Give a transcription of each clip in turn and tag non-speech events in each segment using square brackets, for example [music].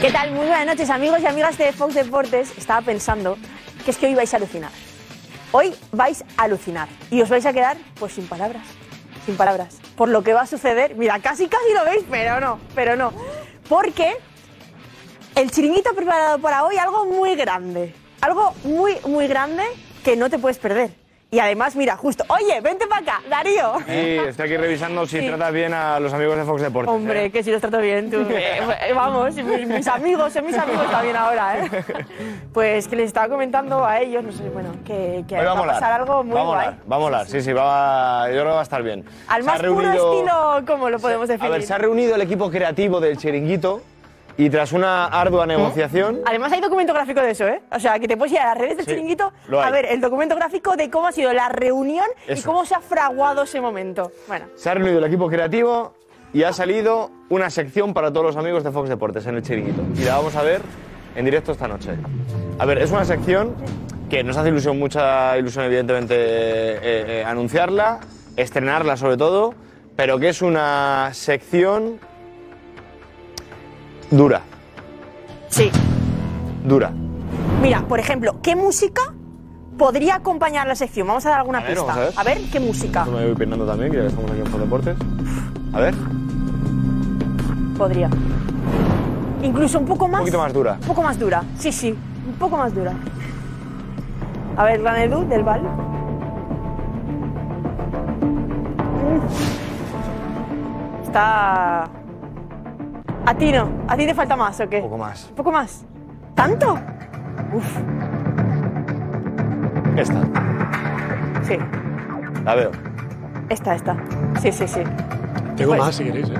¿Qué tal? Muy buenas noches, amigos y amigas de Fox Deportes. Estaba pensando que es que hoy vais a alucinar. Hoy vais a alucinar y os vais a quedar pues sin palabras, sin palabras. Por lo que va a suceder, mira, casi casi lo veis, pero no, pero no. Porque el chiringuito ha preparado para hoy algo muy grande, algo muy, muy grande que no te puedes perder. Y además, mira, justo, oye, vente para acá, Darío. Sí, estoy aquí revisando si Sí. tratas bien a los amigos de Fox Deportes. Hombre, ¿eh? que si los trato bien, tú. [laughs] eh, eh, vamos, mis, mis amigos, son mis amigos también ahora, ¿eh? Pues que les estaba comentando a ellos, no sé, bueno, que, que va va a a molar. pasar algo muy va a guay. molar, va a molar. Sí, sí, va a- yo creo que va a estar bien. Al Se más puro reunido- estilo, ¿cómo lo podemos A definir? ver, se ha reunido el equipo creativo del Chiringuito y tras una ardua negociación... Además hay documento gráfico de eso, ¿eh? O sea, que te puedes ir a las redes del Sí, chiringuito lo a ver el documento gráfico de cómo ha sido la reunión y Eso. cómo se ha fraguado ese momento. Bueno, Se ha reunido el equipo creativo y ha salido una sección para todos los amigos de Fox Deportes en el Chiringuito. Y la vamos a ver en directo esta noche. A ver, es una sección que nos hace ilusión, mucha ilusión evidentemente eh, eh, anunciarla, estrenarla sobre todo, pero que es una sección dura, sí. dura. Mira, por ejemplo, ¿qué música podría acompañar la sección? Vamos a dar alguna A ver, pista. vamos a ver. ¿qué música Yo me voy peinando también, que ya que estamos aquí en Fox Deportes. A ver, podría? Incluso un poco más. un poquito más dura. Un poco más dura, sí, sí, un poco más dura. A ver, Gran Edu, del Val. Mm. Está. A ti no, a ti te falta más, ¿o qué? Un poco más. ¿Un poco más? ¿Tanto? Uf, Esta, sí, la veo. esta, esta. Sí, sí, sí. Tengo Pues- más si queréis, ¿eh?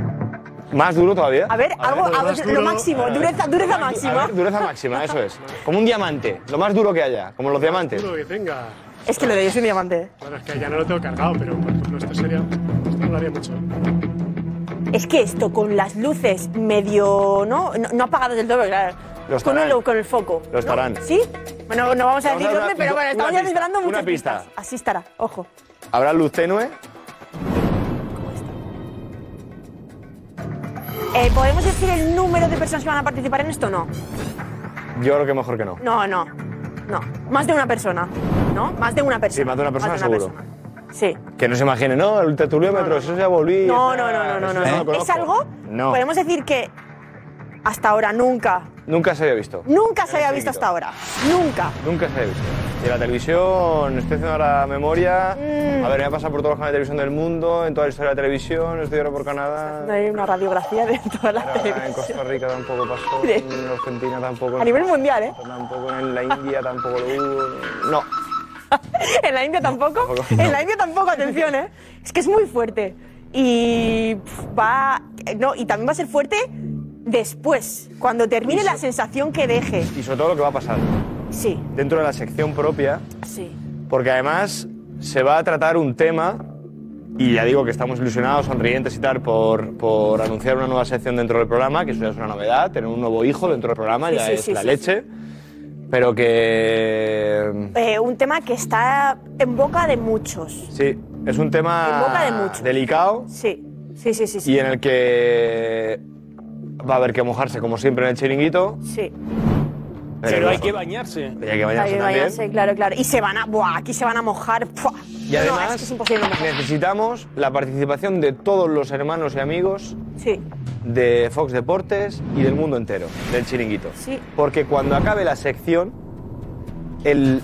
¿Más duro todavía? A ver, algo, a ver, más lo máximo, a ver. dureza, dureza A máxima. ver, dureza máxima, [laughs] eso es. Como un diamante, lo más duro que haya, como los diamantes. Duro que tenga. Es que lo de yo soy un diamante. Bueno, es que ya no lo tengo cargado, pero por ejemplo esto sería... Esto molaría mucho. Es que esto con las luces medio, ¿no? No, no apagadas del todo, claro. Lo con, el, con el foco. Lo ¿no? estarán. ¿Sí? Bueno, no vamos a decir una- pero bueno, una estamos ya pista, desvelando una muchas pista. pistas. Así estará, ojo. Habrá luz tenue, Eh, ¿Podemos decir el número de personas que van a participar en esto o no? yo creo que mejor que no. No, no. No. Más de una persona. ¿No? Más de una persona. Sí, más de una persona seguro. persona. Sí. Que no se imagine, no, el tetuliómetro, eso ya volví. No, no, no, no, no. no. lo Es algo. No, Podemos decir que hasta ahora nunca, nunca se había visto. nunca se había visto hasta ahora. Nunca. Nunca se había visto. Y la televisión, estoy haciendo ahora memoria. Mm. A ver, me ha pasado por todos los canales de televisión del mundo, en toda la historia de la televisión, estoy ahora por Canadá. No hay una radiografía de toda la Ahora en televisión. Costa Rica tampoco pasó, en Argentina tampoco. A nivel mundial, ¿eh? Tampoco en la India tampoco lo hubo. No. [laughs] En la India tampoco. En la India tampoco, atención, ¿eh? Es que es muy fuerte. Y va. No, y también va a ser fuerte después, cuando termine la sensación que deje. Y sobre todo lo que va a pasar Sí, dentro de la sección propia, sí. porque además se va a tratar un tema, y ya digo que estamos ilusionados, sonrientes y tal, por, por anunciar una nueva sección dentro del programa, que eso ya es una novedad, tener un nuevo hijo dentro del programa, Sí, ya sí, es sí, la sí, leche, pero que... Eh, un tema que está en boca de muchos. Sí, es un tema En boca de muchos. delicado Sí, sí, sí, sí. sí. y en el que va a haber que mojarse como siempre en el chiringuito. Sí. Pero hay que bañarse. Y hay que bañarse también. claro, claro. Y se van a. Buah, aquí se van a mojar. Y No, no, además es que es imposible no mojar. necesitamos la participación de todos los hermanos y amigos Sí, de Fox Deportes y del mundo entero, del chiringuito. sí. Porque cuando acabe la sección, el...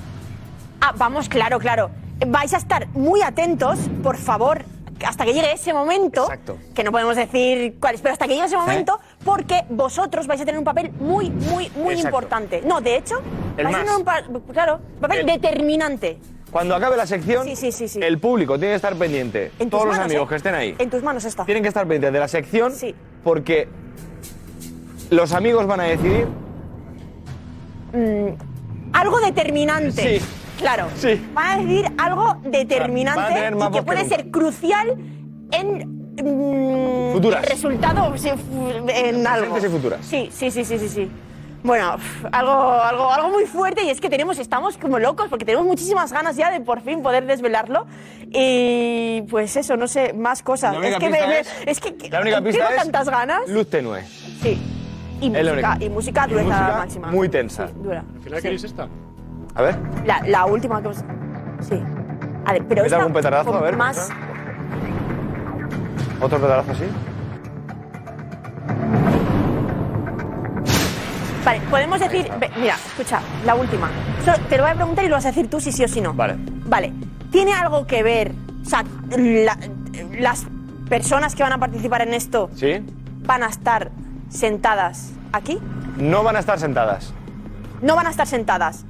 Ah, vamos, claro, claro. Vais a estar muy atentos, por favor, hasta que llegue ese momento. Exacto. Que no podemos decir cuál es, pero hasta que llegue ese momento, porque vosotros vais a tener un papel muy, muy, muy Exacto. importante. No, de hecho, El vais a tener un pa- claro, papel El- determinante. Cuando acabe la sección, Sí, sí, sí, sí. el público tiene que estar pendiente. En Todos los manos, amigos ¿eh? que estén ahí En tus manos está. tienen que estar pendientes de la sección porque los amigos van a decidir. Algo determinante. Sí. Claro. Sí. Van a decir algo determinante y que puede ser crucial en. Mm, Futuras. resultado sí, en algo. Presentes y futuras. Sí, sí, sí, sí, sí, sí. Bueno, algo, algo, algo muy fuerte y es que tenemos, estamos como locos porque tenemos muchísimas ganas ya de por fin poder desvelarlo y pues eso, no sé, más cosas. La única es que, me- pista me- es- es que La única pista tengo es. tantas ganas. Luz tenue. Sí. Y Es la música, única. y música Y dureza música máxima. muy tensa. Sí, dura. ¿Al final Sí. queréis esta? A ver. La, la última que hemos... Sí. A ver, pero ¿Ves esta algún petardazo? con A ver, Más... Otro pedazo así. Vale, podemos decir... ve, Mira, escucha, la última. Solo te lo voy a preguntar y lo vas a decir tú si sí o si no. Vale. Vale. ¿Tiene algo que ver... O sea, la- las personas que van a participar en esto ¿Sí? van a estar sentadas aquí? No van a estar sentadas. No van a estar sentadas,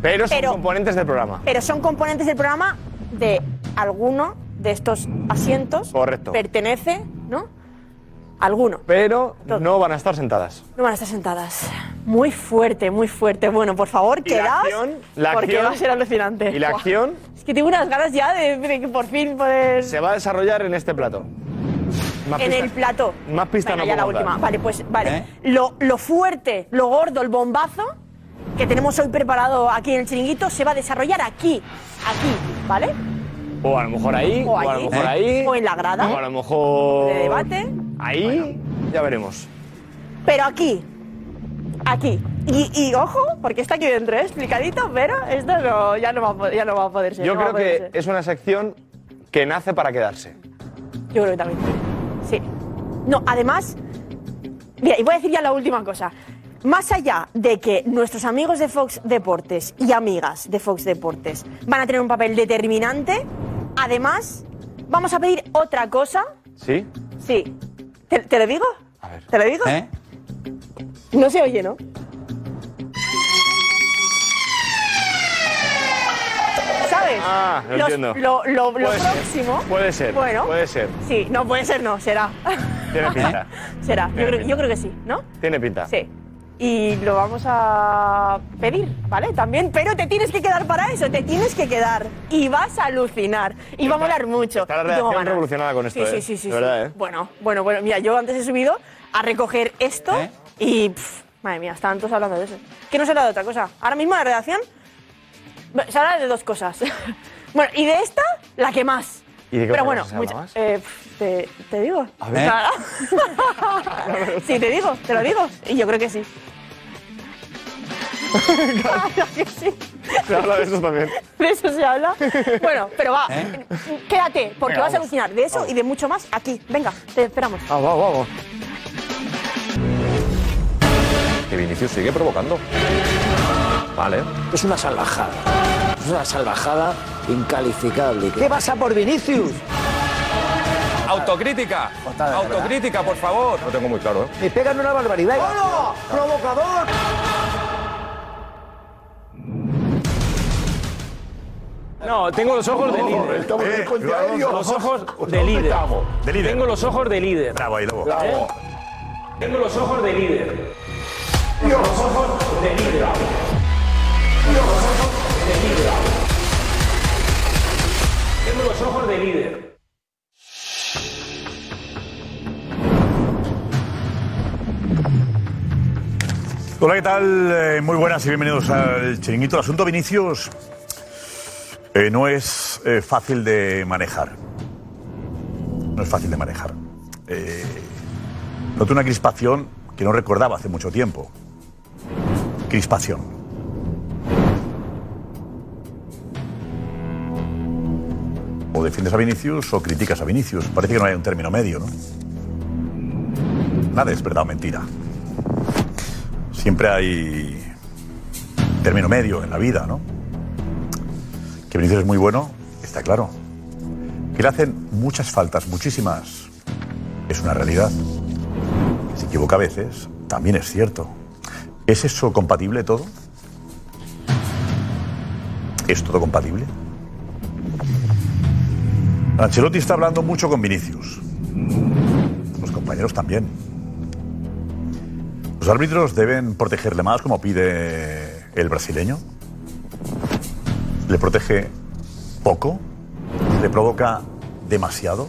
Pero son Pero- componentes del programa. pero son componentes del programa de alguno de estos asientos. Correcto. Pertenece, ¿no? Alguno. Pero Todo. no van a estar sentadas. No van a estar sentadas. Muy fuerte, muy fuerte. Bueno, por favor, Y la quedaos. acción- la porque acción- va a ser alucinante. Y la acción Es que tengo unas ganas ya de, de que por fin poder. se va a desarrollar en este plato. Más en el plató. Más Venga, no ya la última. dar. Vale, pues vale. ¿Eh? Lo, lo fuerte, lo gordo, el bombazo que tenemos hoy preparado aquí en el chiringuito se va a desarrollar aquí. Aquí, ¿vale? O a lo mejor ahí, O o, a lo mejor ahí. O en la grada. O a lo mejor. De debate. Ahí, ya veremos. Pero aquí. Aquí. Y, y ojo, porque está aquí dentro, ¿eh? explicadito, pero esto no, ya, no va ya no va a poder ser. Yo no creo que ser. es una sección que nace para quedarse. Yo creo que también. Sí. No, además, mira, y voy a decir ya la última cosa. Más allá de que nuestros amigos de Fox Deportes y amigas de Fox Deportes van a tener un papel determinante, además, vamos a pedir otra cosa. ¿Sí? Sí. ¿Te, te lo digo? A ver. ¿Te lo digo? ¿Eh? No se oye, ¿no? ¿Sabes? Ah, lo Los- entiendo. Lo, lo- lo Puede ser. próximo. Puede ser. Bueno. Puede ser. Sí, no puede ser, no, será. Tiene pinta. [laughs] será. Creo, yo creo que sí, ¿no? Tiene pinta. Sí. Y lo vamos a pedir, ¿vale? También, pero te tienes que quedar para eso, te tienes que quedar. Y vas a alucinar. Y va a molar mucho. está la Y tengo redacción ganas. revolucionada con esto, Sí, sí, ¿eh? sí, sí. De verdad, sí. ¿eh? Bueno, bueno, bueno. Mira, yo antes he subido a recoger esto ¿Eh? y. madre mía, estaban todos hablando de eso. Que no se habla de otra cosa. Ahora mismo la redacción se habla de dos cosas. [laughs] bueno, y de esta, la que más. ¿Y de qué Pero bueno, mucha- más? eh, te, te digo. A ver. [laughs] Sí, te digo, te lo digo. Y yo creo que sí. [laughs] [laughs] Claro que sí. Se habla de eso también. De eso se habla. Bueno, pero va, ¿Eh? quédate, porque Venga, vas a alucinar de eso y de mucho más aquí. Venga, te esperamos. Vamos, vamos, vamos. Que Vinicius sigue provocando. Vale. Es una salvajada. Es una salvajada incalificable. ¿Qué pasa por Vinicius? Autocrítica. Verdad. Autocrítica, por favor. No tengo muy claro, ¿eh? Me pegan una barbaridad. ¡Hola! ¡Provocador! No, tengo los ojos de líder. Los ojos de líder. De líder. Tengo los ojos de líder. Bravo, ahí, Lobo. ¿Eh? Tengo los ojos de líder. Los ojos de líder. De líder. Hola, ¿qué tal? Eh, muy buenas y bienvenidos al Chiringuito. El asunto Vinicius eh, no es eh, fácil de manejar. No es fácil de manejar. Eh, noto una crispación que no recordaba hace mucho tiempo. Crispación. Defiendes a Vinicius o criticas a Vinicius. Parece que no hay un término medio, ¿no? Nada es verdad o mentira. Siempre hay término medio en la vida, ¿no? Que Vinicius es muy bueno, está claro. Que le hacen muchas faltas, muchísimas, es una realidad. Que se equivoca a veces, también es cierto. ¿Es eso compatible todo? ¿Es todo compatible? Ancelotti está hablando mucho con Vinicius. Los compañeros también. Los árbitros deben protegerle más, como pide el brasileño. Le protege poco, le provoca demasiado.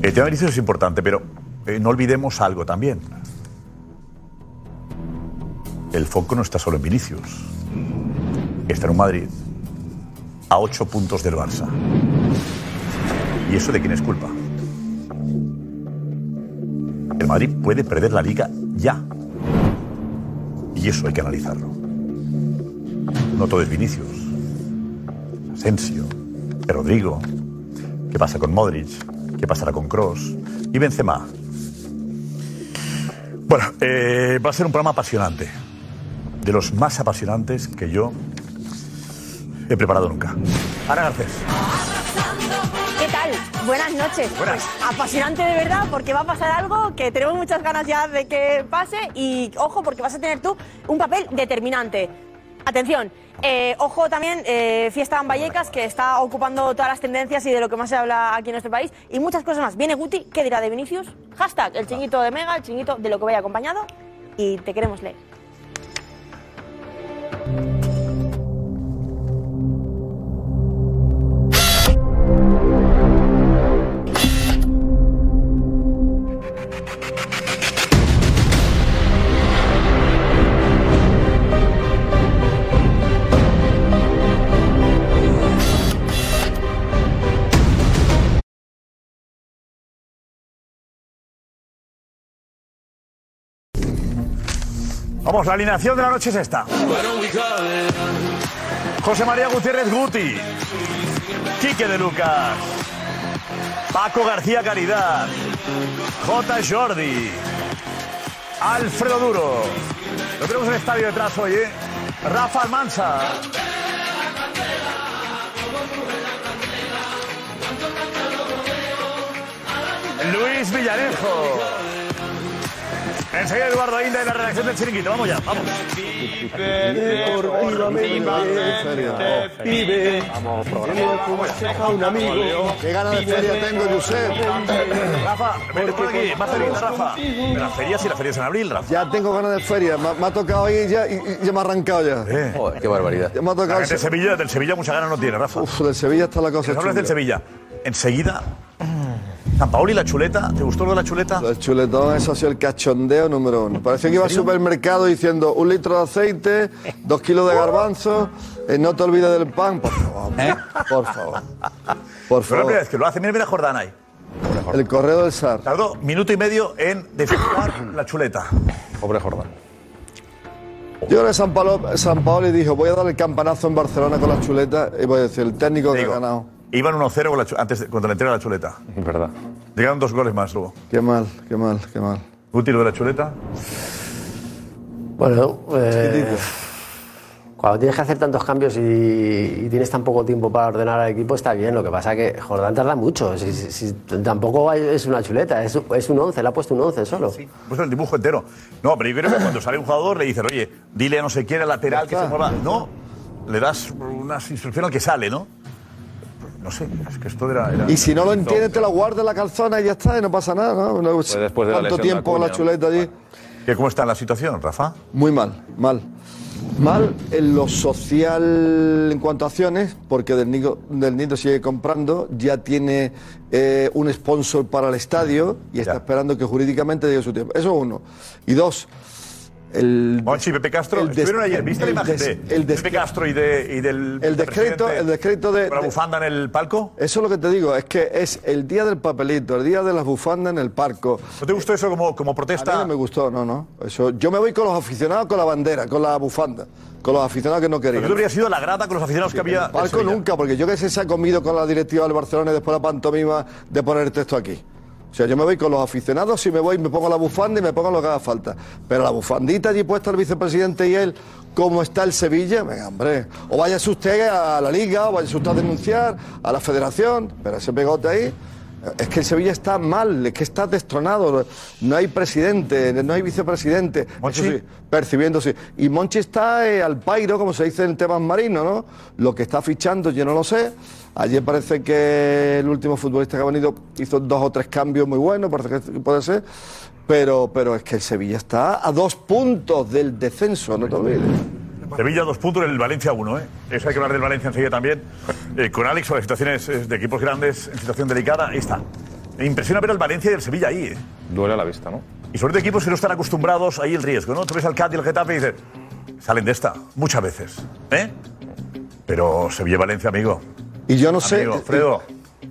El tema de Vinicius es importante, pero eh, no olvidemos algo también. El foco no está solo en Vinicius. Está en un Madrid a ocho puntos del Barça. ¿Y eso de quién es culpa? El Madrid puede perder la liga ya. Y eso hay que analizarlo. No todo es Vinicius. Asensio, Rodrigo. ¿Qué pasa con Modric? ¿Qué pasará con Cross? Y Benzema. Bueno, eh, va a ser un programa apasionante. De los más apasionantes que yo he preparado nunca. Ana Garcés. ¿Qué tal? Buenas noches. Buenas. Pues apasionante de verdad porque va a pasar algo que tenemos muchas ganas ya de que pase y ojo porque vas a tener tú un papel determinante. Atención, eh, ojo también, eh, Fiesta en Vallecas, que está ocupando todas las tendencias y de lo que más se habla aquí en este país, y muchas cosas más. Viene Guti, ¿qué dirá de Vinicius? Hashtag, el chinguito de Mega, el chinguito de lo que vaya acompañado, y te queremos leer. Vamos, la alineación de la noche es esta. José María Gutiérrez Guti. Quique de Lucas. Paco García Caridad. J. Jordi. Alfredo Duro. Lo tenemos en el estadio detrás hoy, ¿eh? Rafa Almanza. Luis Villarejo. Enseguida Eduardo Ainda en la redacción del Chiringuito. Vamos ya, vamos. un amigo. Qué ganas de feria tengo, Josep. Rafa, vete por aquí, más cerquita, Rafa. Las ferias y las ferias en abril, Rafa. Ya tengo ganas de feria. Me, ha tocado ir ya y, ya me ha arrancado ya. Eh. Qué barbaridad. Me ha tocado. del Sevilla mucha ganas no tiene, Rafa. Uf, del Sevilla está la cosa. Que hables del. Sevilla. Enseguida, San Paoli, la chuleta. ¿Te gustó lo de la chuleta? El chuletón, eso ha sido el cachondeo número uno. Parece que iba al supermercado diciendo un litro de aceite, dos kilos de garbanzo, eh, no te olvides del pan. Por favor, por favor. Por Pero la favor. primera vez que lo hace, mira, mira Jordán ahí. El correo del SAR. Tardó minuto y medio en desfigurar la chuleta. Pobre Jordán. Yo creo que San, Paolo, San Paoli dijo, voy a dar el campanazo en Barcelona con la chuleta y voy a decir, el técnico que Digo, ha ganado. Iban 1-0 con la chu- antes de- cuando le entrega la chuleta. Es verdad. Llegaron dos goles más luego. Qué mal, qué mal, qué mal. Útil de la chuleta. Bueno, eh, cuando tienes que hacer tantos cambios y, y tienes tan poco tiempo para ordenar al equipo, está bien. Lo que pasa es que Jordán tarda mucho. Si, si- si tampoco es una chuleta, es, es un 11, le ha puesto un 11 solo. Puesto el dibujo entero. No, pero yo creo que cuando sale un jugador le dices, oye, dile a no sé quién, al lateral que se mueva. No, le das unas instrucciones al que sale, ¿no? No sé, es que esto era. era- Y si no lo entiendes, te lo guardas en la calzona y ya está, y no pasa nada, ¿no? No- después de la ¿Cuánto tiempo con la Acuña, chuleta allí? ¿Qué, ¿Cómo está la situación, Rafa? Muy mal, mal. Mal en lo social en cuanto a acciones, porque Del Nido, Del Nido sigue comprando, ya tiene eh, un sponsor para el estadio y está Ya. esperando que jurídicamente llegue su tiempo. Eso es uno. Y dos, el, Monchi y Pepe Castro el estuvieron ayer. ¿Viste la el imagen de el Pepe Castro y, de, y del. el decreto, el de, Con la bufanda en el palco. Eso es lo que te digo, es que es el día del papelito, el día de las bufandas en el parco. ¿No te gustó eso como, como A mí protesta? no me gustó, no, no. Eso, yo me voy con los aficionados con la bandera, con la bufanda, con los aficionados que no Pero querían. tú habrías sido la grata con los aficionados que había. del Palco Sevilla. nunca, porque yo que sé se ha comido con la directiva del Barcelona y después la pantomima de poner el texto aquí. O sea, yo me voy con los aficionados, si me voy me pongo la bufanda y me pongo lo que haga falta. Pero la bufandita allí puesta el vicepresidente y él, como está el Sevilla, venga, hombre. O váyase usted a la liga, o váyase usted a denunciar a la federación, pero ese pegote ahí, Es que el Sevilla está mal, es que está destronado. No hay presidente, no hay vicepresidente. Eso sí, percibiendo, sí. Y Monchi está eh, al pairo, como se dice en temas marinos, ¿no? Lo que está fichando yo no lo sé. Ayer parece que el último futbolista que ha venido hizo dos o tres cambios muy buenos, parece que puede ser. Pero, pero es que el Sevilla está a dos puntos del descenso, no te olvides. Sevilla dos puntos, el Valencia uno, ¿eh? Eso hay que hablar del Valencia enseguida también. Eh, con Alex sobre situaciones eh, de equipos grandes en situación delicada. Ahí está. Me impresiona ver al Valencia y el Sevilla ahí, ¿eh? Duele a la vista, ¿no? Y sobre todo equipos que no están acostumbrados, ahí el riesgo, ¿no? Tú ves al Cádiz y el Getafe y dices, salen de esta, muchas veces, ¿eh? Pero Sevilla y Valencia, amigo. Y yo no sé. Fredo.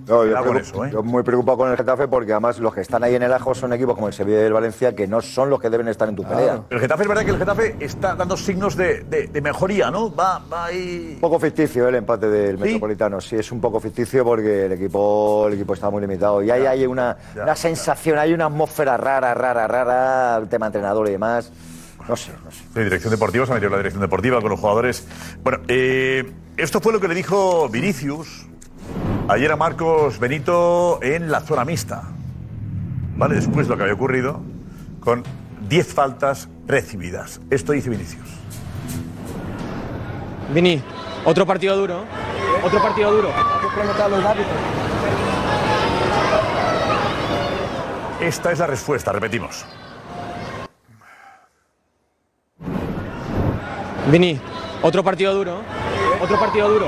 No, yo, preocup- eso, ¿eh? yo muy preocupado con el Getafe porque además los que están ahí en el ajo son equipos como el Sevilla y el Valencia que no son los que deben estar en tu pelea. El Getafe es verdad que el Getafe está dando signos de, de- de mejoría, ¿no? Va, va ahí. Un poco ficticio el empate del Metropolitano, sí, es un poco ficticio porque el equipo, el equipo está muy limitado. Y ahí hay una, una sensación, hay una atmósfera rara, rara, rara, el tema entrenador y demás. No sé, no sé. Sí, dirección deportiva, se ha metido la dirección deportiva con los jugadores. Bueno, eh, esto fue lo que le dijo Vinicius ayer a Marcos Benito en la zona mixta. ¿Vale? Después de lo que había ocurrido con 10 faltas recibidas. Esto dice Vinicius. Vini, otro partido duro. Otro partido duro. Esta es la respuesta, repetimos. Vini, otro partido duro. Otro partido duro.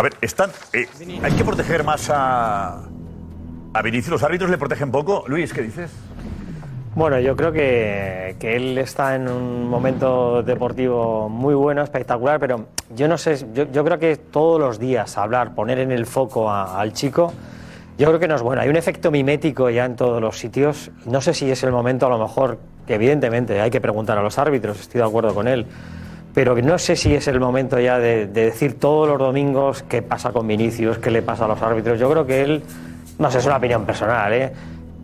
A ver, están. eh, hay que proteger más a. A Vinicius. ¿Los árbitros le protegen poco? Luis, ¿qué dices? Bueno, yo creo que, que él está en un momento deportivo muy bueno, espectacular, pero yo no sé, yo, creo que todos los días hablar, poner en el foco al chico, yo creo que no es bueno. Hay un efecto mimético ya en todos los sitios. No sé si es el momento, a lo mejor, que evidentemente hay que preguntar a los árbitros, estoy de acuerdo con él, pero no sé si es el momento ya de, de decir todos los domingos qué pasa con Vinicius, qué le pasa a los árbitros. Yo creo que él, no sé, es una opinión personal, ¿eh?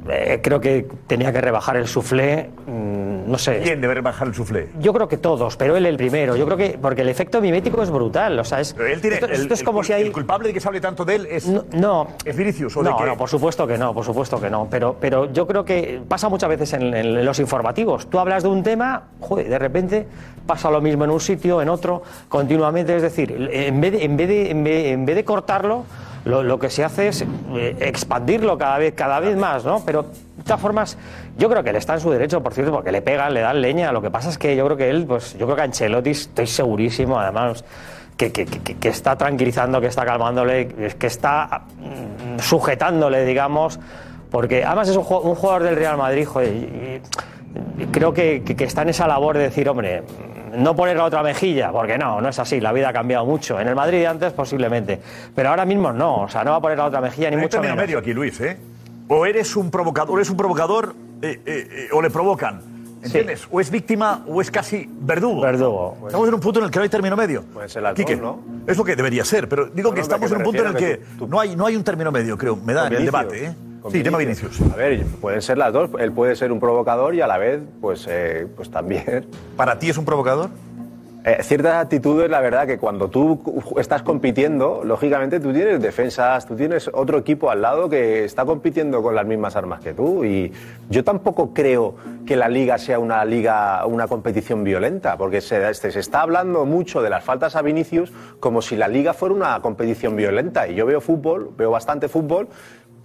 Eh, creo que tenía que rebajar el suflé, mm, no sé. ¿Quién debe rebajar el suflé? Yo creo que todos, pero él el primero. Yo creo que porque el efecto mimético es brutal, o sea, es Pero él tiene. esto, el, esto es como si hay el culpable de que se hable tanto de él es. no. ¿Es Vinicius o de no, qué? no, por supuesto que no, por supuesto que no. Pero, pero yo creo que pasa muchas veces en, en los informativos. Tú hablas de un tema, joder, de repente pasa lo mismo en un sitio, en otro, continuamente. Es decir, en vez de, en vez de, en vez, en vez de cortarlo, lo, lo que se hace es eh, expandirlo cada vez, cada vez más, ¿no? Pero de todas formas, yo creo que él está en su derecho, por cierto, porque le pegan, le dan leña. Lo que pasa es que yo creo que él, pues yo creo que Ancelotti, estoy segurísimo, además, que, que- que- que está tranquilizando, que está calmándole, que está mm, sujetándole, digamos, porque además es un, ju- un jugador del Real Madrid, joder, y- y creo que, que- está en esa labor de decir, hombre, no poner la otra mejilla, porque no, no es así, la vida ha cambiado mucho. En el Madrid de antes posiblemente, pero ahora mismo no, o sea, no va a poner la otra mejilla ni Hay mucho menos. medio aquí, Luis, ¿eh? O eres un provocador, eres un provocador eh, eh, eh, o le provocan. ¿Entiendes? O es víctima o es casi verdugo. Verdugo. Estamos en un punto en el que no hay término medio. Puede ser las dos, Quique, ¿no? Es lo que debería ser, pero digo No, que no, estamos que en un punto en el que, refiero que no, hay, no hay un término medio, creo. Me da Con el Vinicius, debate, ¿eh? con Sí, tema Vinicius. A ver, pueden ser las dos. Él puede ser un provocador y a la vez, pues, eh, pues también. ¿Para ti es un provocador? Eh, ciertas actitudes, la verdad, que cuando tú estás compitiendo, lógicamente tú tienes defensas, tú tienes otro equipo al lado que está compitiendo con las mismas armas que tú. Y yo tampoco creo que la liga sea una liga, una competición violenta, porque se, se- se está hablando mucho de las faltas a Vinicius como si la liga fuera una competición violenta. Y yo veo fútbol, veo bastante fútbol.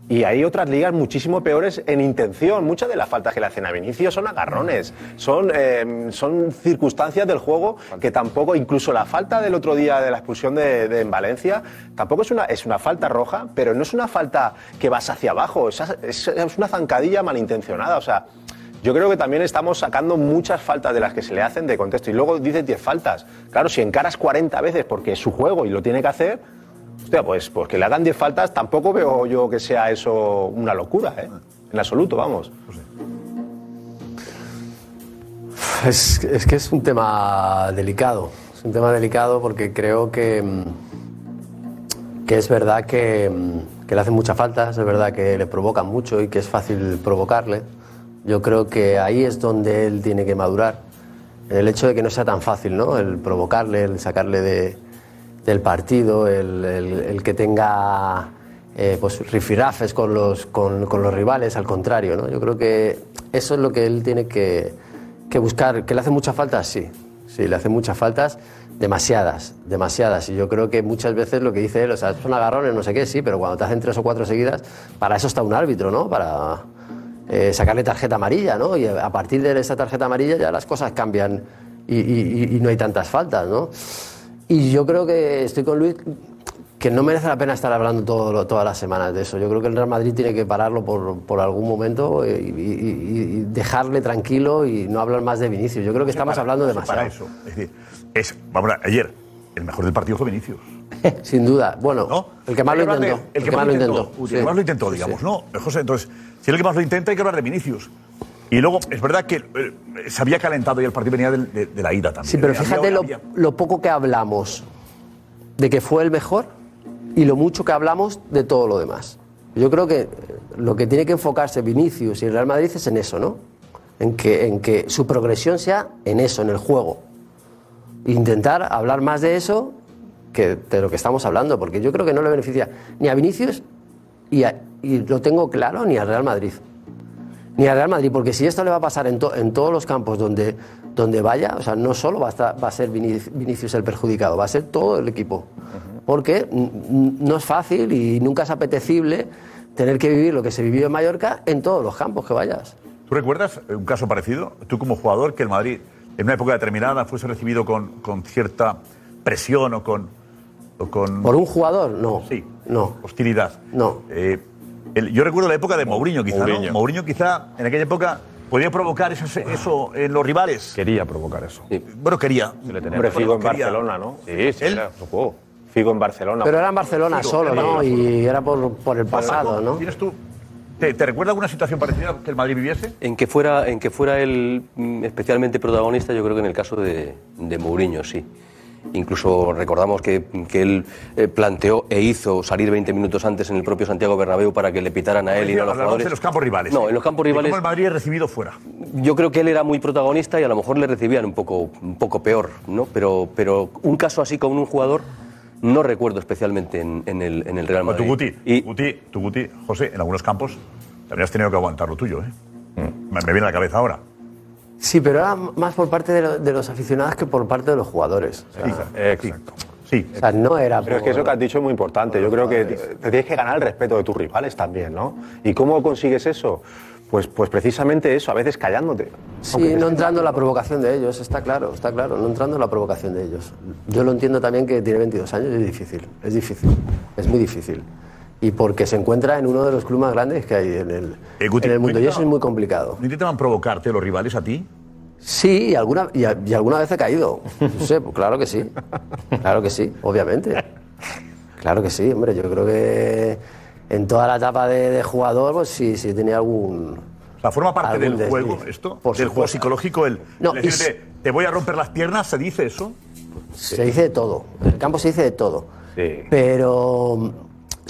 Y hay otras ligas muchísimo peores en intención. Muchas de las faltas que le hacen a Vinicius son agarrones, son, eh, son circunstancias del juego que tampoco, incluso la falta del otro día de la expulsión de, en Valencia, tampoco es una, es una falta roja, pero no es una falta que vas hacia abajo, es, es- es una zancadilla malintencionada. O sea, yo creo que también estamos sacando muchas faltas de las que se le hacen de contexto. Y luego dices 10 faltas. Claro, si encaras 40 veces porque es su juego y lo tiene que hacer, Hostia, pues, pues que le hagan 10 faltas tampoco veo yo que sea eso una locura, ¿eh? En absoluto, vamos. Es, que es un tema delicado. Es un tema delicado porque creo que, mm, que es verdad que, mm, que le hacen muchas faltas, es verdad que le provocan mucho y que es fácil provocarle. Yo creo que ahí es donde él tiene que madurar. El hecho de que no sea tan fácil, ¿no? El provocarle, el sacarle de, del partido, el, el- que tenga eh, pues rifirafes con los, con, con los rivales, al contrario. ¿no? Yo creo que eso es lo que él tiene que, que buscar. ¿Que le hace mucha falta? Sí, sí, le hace muchas faltas, demasiadas, demasiadas. Y yo creo que muchas veces lo que dice él, o sea, son agarrones, no sé qué, sí, pero cuando te hacen tres o cuatro seguidas, para eso está un árbitro, ¿no? Para eh, sacarle tarjeta amarilla, ¿no? Y a partir de esa tarjeta amarilla ya las cosas cambian y- y no hay tantas faltas, ¿no? Y yo creo que estoy con Luis que no merece la pena estar hablando todo todas las semanas de eso. Yo creo que el Real Madrid tiene que pararlo por, por algún momento y, y- y- y dejarle tranquilo y no hablar más de Vinicius. Yo creo que estamos hablando demasiado. Para eso. Es decir, es, vamos a ver, ayer, el mejor del partido fue Vinicius. [laughs] Sin duda. Bueno, el que más lo intentó. El que más lo intentó. Sí. El que más lo intentó, Sí, digamos, sí. ¿no? José, entonces, si es el que más lo intenta, hay que hablar de Vinicius. Y luego, es verdad que eh, se había calentado y el partido venía de, de la ida también. Sí, pero Había- fíjate lo, había- lo poco que hablamos de que fue el mejor y lo mucho que hablamos de todo lo demás. Yo creo que lo que tiene que enfocarse Vinicius y el Real Madrid es en eso, ¿no? En que, en que su progresión sea en eso, en el juego. Intentar hablar más de eso que de lo que estamos hablando, porque yo creo que no le beneficia ni a Vinicius y, a- y lo tengo claro, ni al Real Madrid ni al Real Madrid, porque si esto le va a pasar en, to- en todos los campos donde, donde vaya, o sea, no solo va a, estar- va a ser Vini- Vinicius el perjudicado, va a ser todo el equipo. Porque no es fácil y nunca es apetecible tener que vivir lo que se vivió en Mallorca en todos los campos que vayas. ¿Tú recuerdas un caso parecido? Tú como jugador, que el Madrid en una época determinada fuese recibido con, con cierta presión o con... o con ¿Por un jugador? No. Sí. No. Hostilidad. No. Eh, el- yo recuerdo la época de Mourinho, quizá. Mourinho. ¿no? Mourinho, quizá, en aquella época, podía provocar eso, eso en los rivales. Quería provocar eso. Bueno, quería. Hombre, Figo en Quería. Barcelona, ¿no? Sí, sí, Él- era su juego. Figo en Barcelona. Pero era en Barcelona Figo, solo, ¿no? Y era por, por el pasado, ¿no? ¿Tienes tú? ¿Te, te recuerda alguna situación parecida que el Madrid viviese? En que fuera, en que fuera él mm, especialmente protagonista, yo creo que en el caso de, de Mourinho, sí. Incluso recordamos que, que él eh, planteó e hizo salir 20 minutos antes en el propio Santiago Bernabéu para que le pitaran a él y no a los jugadores. de los campos rivales. No, en los campos rivales ¿Cómo el Madrid es recibido fuera? yo creo que él era muy protagonista y a lo mejor le recibían un poco, un poco peor, ¿no? Pero, pero un caso así con un jugador no recuerdo especialmente en, en el, en el Real Madrid. tú, Guti, Guti, tú, Guti, José, en algunos campos también has tenido que aguantar lo tuyo, ¿eh? Mm. Me, me viene a la cabeza ahora. Sí, pero era más por parte de, lo- de los aficionados que por parte de los jugadores. O sea, Exacto. Sí. O sea, no era Pero es que eso que has dicho es muy importante. Yo creo que te tienes que ganar el respeto de tus rivales también, ¿no? ¿Y cómo consigues eso? Pues, pues precisamente eso, a veces callándote. Sí, no entrando en la provocación de ellos, está claro, está claro, no entrando en la provocación de ellos. Yo lo entiendo también que tiene 22 años y es difícil, es difícil, es muy difícil. Y porque se encuentra en uno de los clubes más grandes que hay en el, Eh, Guti, en el mundo y eso es muy complicado. ¿No intentaban provocarte los rivales a ti? Sí, y alguna, y, a- y alguna vez he caído. No sé, pues claro que sí. Claro que sí, obviamente. Claro que sí, hombre. Yo creo que en toda la etapa de, de jugador, pues sí, sí tenía algún. O sea, ¿forma parte del juego esto? Por ¿Del juego psicológico? El, No, decirte, te voy a romper las piernas, ¿se dice eso? Se dice de todo. En el campo se dice de todo. Pero,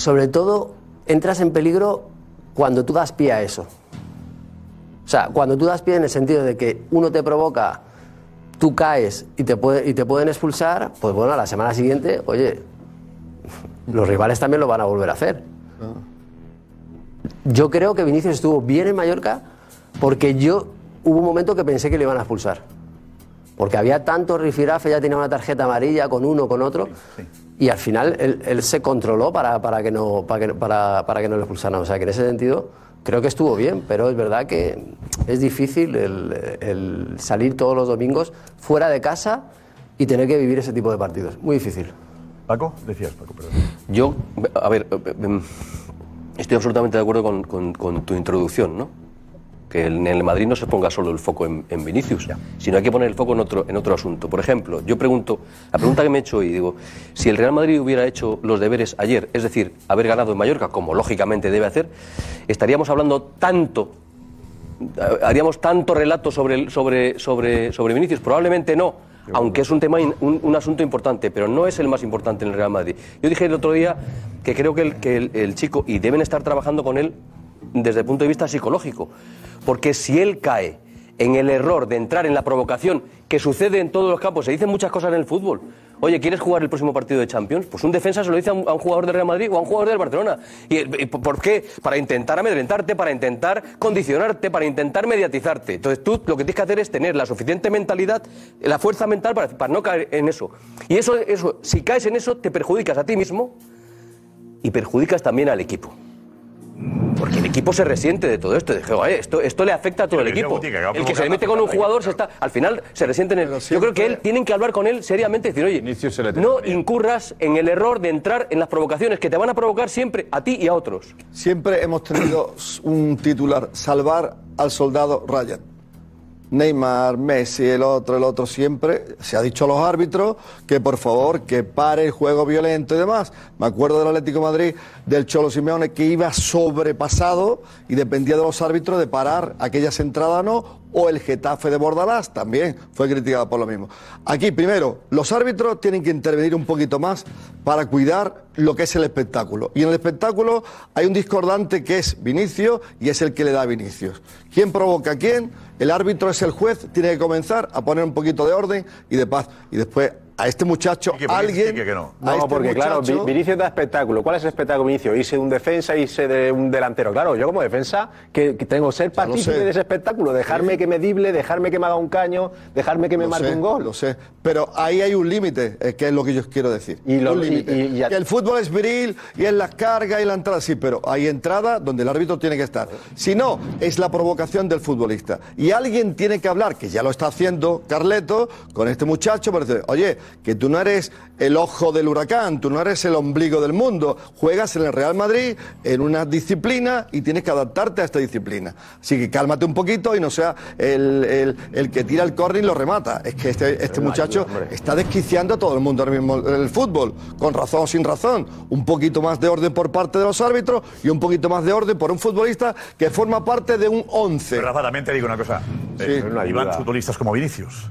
sobre todo, entras en peligro cuando tú das pie a eso. O sea, cuando tú das pie en el sentido de que uno te provoca, tú caes y te, pueden expulsar, pues bueno, a la semana siguiente, oye, los rivales también lo van a volver a hacer. Yo creo que Vinicius estuvo bien en Mallorca porque yo hubo un momento que pensé que le iban a expulsar. Porque había tanto rifirafe, ya tenía una tarjeta amarilla con uno, con otro. Y al final él, él se controló para, para, que no, para, que, para, para que no le expulsaran. O sea que en ese sentido creo que estuvo bien, pero es verdad que es difícil el, el salir todos los domingos fuera de casa y tener que vivir ese tipo de partidos. Muy difícil. Paco, decías, Paco, perdón. Yo, a ver, eh, em, estoy absolutamente de acuerdo con, con- con tu introducción, ¿no? Que en el Madrid no se ponga solo el foco en, en Vinicius, sino hay que poner el foco en otro, en otro asunto. Por ejemplo, yo pregunto, la pregunta que me he hecho hoy, digo, si el Real Madrid hubiera hecho los deberes ayer, es decir, haber ganado en Mallorca, como lógicamente debe hacer, estaríamos hablando tanto haríamos tanto relato sobre, sobre, sobre, sobre Vinicius? Probablemente no, aunque es un tema, in- un, un asunto importante, pero no es el más importante en el Real Madrid. Yo dije el otro día que creo que el, que el- el chico, y deben estar trabajando con él desde el punto de vista psicológico, porque si él cae en el error de entrar en la provocación que sucede en todos los campos. Se dicen muchas cosas en el fútbol. Oye, ¿quieres jugar el próximo partido de Champions? Pues un defensa se lo dice a un, jugador del Real Madrid o a un jugador del Barcelona. ¿Y, y por qué? Para intentar amedrentarte, para intentar condicionarte, para intentar mediatizarte. Entonces tú lo que tienes que hacer es tener la suficiente mentalidad, la fuerza mental para, para no caer en eso. Y eso, eso, si caes en eso, te perjudicas a ti mismo y perjudicas también al equipo. Porque el equipo se resiente de todo esto. Dije, "Oye, esto, esto le afecta a todo el equipo. El que se le mete con un jugador se está, al final se resiente en él. Yo creo que él tienen que hablar con él seriamente y decir, oye, no incurras en el error de entrar en las provocaciones que te van a provocar siempre a ti y a otros. Siempre hemos tenido un titular, salvar al soldado Ryan. Neymar, Messi, el otro, el otro, siempre se ha dicho a los árbitros que por favor que pare el juego violento y demás. Me acuerdo del Atlético Madrid, del Cholo Simeone, que iba sobrepasado y dependía de los árbitros de parar aquellas entradas no, o el Getafe de Bordalás también fue criticado por lo mismo. Aquí, primero, los árbitros tienen que intervenir un poquito más para cuidar lo que es el espectáculo. Y en el espectáculo hay un discordante que es Vinicio y es el que le da a Vinicius. ¿Quién provoca a quién? El árbitro es el juez, tiene que comenzar a poner un poquito de orden y de paz. Y después a este muchacho, alguien... No, a este porque claro, muchacho- Vi- Vinicius da espectáculo. ¿Cuál es el espectáculo, Vinicius? Irse de un defensa, irse de un delantero. Claro, yo como defensa, que, que tengo que ser partícipe de ese espectáculo. Dejarme que me dible, dejarme que me haga un caño, dejarme que me Lo marque sé, un gol. Lo sé, pero ahí hay un límite, eh, que es lo que yo quiero decir. Y lo- un y- límite. y- y ya- Que el fútbol es viril y es la carga y la entrada, sí, pero hay entrada donde el árbitro tiene que estar. Si no, es la provocación del futbolista. Y alguien tiene que hablar, que ya lo está haciendo Carleto, con este muchacho, para decir, oye, que tú no eres el ojo del huracán, tú no eres el ombligo del mundo, juegas en el Real Madrid en una disciplina y tienes que adaptarte a esta disciplina. Así que cálmate un poquito y no sea el, el- el que tira el córner y lo remata. Es que este, este muchacho está desquiciando a todo el mundo ahora mismo en el fútbol, con razón o sin razón. Un poquito más de orden por parte de los árbitros y un poquito más de orden por un futbolista que forma parte de un 11. Pero Rafa, también te digo una cosa. Eh, y van futbolistas como Vinicius.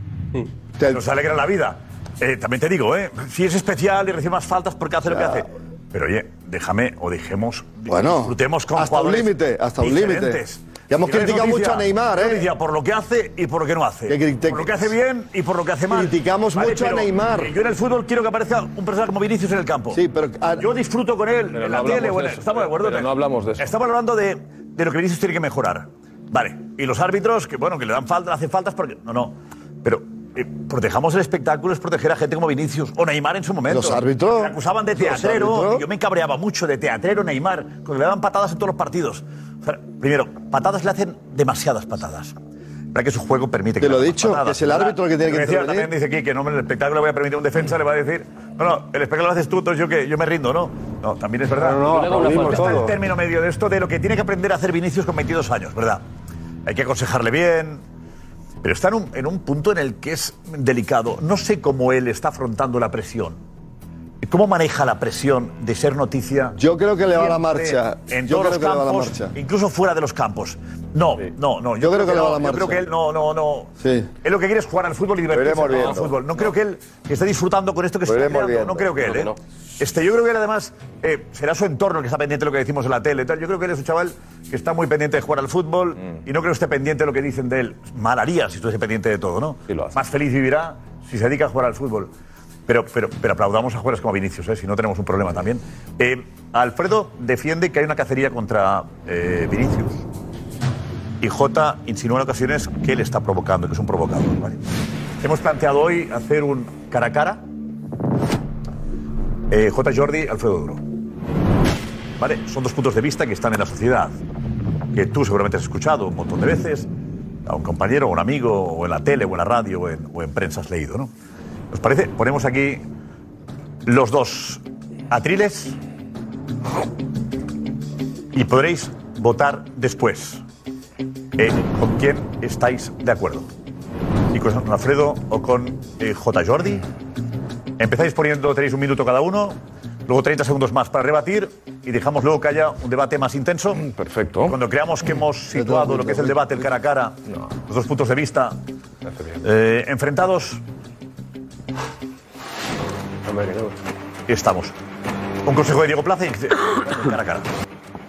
Nos alegra la vida. Eh, también te digo, ¿eh? Si es especial y recibe más faltas porque hace lo que hace. Pero oye, déjame o dejemos. Bueno, disfrutemos con hasta un límite, hasta un límite. Ya hemos criticado mucho a Neymar, ¿eh? noticia por lo que hace y por lo que no hace. Por lo que hace bien y por lo que hace mal. Criticamos mucho a Neymar. Yo en el fútbol quiero que aparezca un personaje como Vinicius en el campo. Sí, pero yo disfruto con él Pero en no la tele. eso, estamos de acuerdo. pero no hablamos de eso. Estamos hablando de, de lo que Vinicius tiene que mejorar. Vale. Y los árbitros, que bueno, que le dan falta, hacen faltas porque. No, no. Pero eh, protejamos el espectáculo, es proteger a gente como Vinicius o Neymar en su momento. Los árbitros. Le acusaban de teatrero. y yo me cabreaba mucho de teatrero Neymar, porque le daban patadas en todos los partidos. O sea, primero, patadas le hacen demasiadas patadas. Para que su juego permite que Te lo he dicho, patadas, que es el ¿verdad? árbitro el que tiene que intervenir. También dice aquí que no, en el espectáculo le voy a permitir un defensa, le va a decir, no, no, el espectáculo lo haces tú, entonces yo que yo me rindo, ¿no? No, también es verdad. No, no, no, Está el término medio de esto de lo que tiene que aprender a hacer Vinicius con 22 años, ¿verdad? Hay que aconsejarle bien, pero está en un, en un punto en el que es delicado. No sé cómo él está afrontando la presión. ¿Cómo maneja la presión de ser noticia? Yo creo que le va la siempre marcha. En Yo todos creo los que le va la campos, marcha. incluso fuera de los campos. No, no, no. Yo creo que le va no, la Yo creo marcha. que él no, no, no. Sí. Él lo que quiere es jugar al fútbol y divertirse viendo. fútbol. No, creo que él esté disfrutando con esto que Lo está creando. No creo que él, ¿eh? Este, yo creo que él además eh, será su entorno que está pendiente de lo que decimos en la tele. tal. Yo creo que él es un chaval que está muy pendiente de jugar al fútbol Mm. y no creo que esté pendiente de lo que dicen de él. Mal haría si estuviese pendiente de todo, ¿no? Sí lo hace. Más feliz vivirá si se dedica a jugar al fútbol. Pero, pero, pero aplaudamos a jugadores como Vinicius, ¿eh? si no tenemos un problema también. Eh, Alfredo defiende que hay una cacería contra eh, Vinicius. Y Jota insinúa en ocasiones que él está provocando, que es un provocador. ¿vale? Hemos planteado hoy hacer un cara a cara. Eh, J. Jordi, Alfredo Duro. ¿Vale? Son dos puntos de vista que están en la sociedad. Que tú seguramente has escuchado un montón de veces. A un compañero, o un amigo, o en la tele, o en la radio, o en, prensa has leído, ¿no? ¿Os parece? Ponemos aquí los dos atriles y podréis votar después eh, con quién estáis de acuerdo. Y con Alfredo o con eh, J. Jordi. Empezáis poniendo, tenéis un minuto cada uno, luego 30 segundos más para rebatir y dejamos luego que haya un debate más intenso. Perfecto. Cuando creamos que hemos situado lo que es el debate, el cara a cara, los dos puntos de vista eh, enfrentados, estamos. Un consejo de Diego Plaza y cara a cara.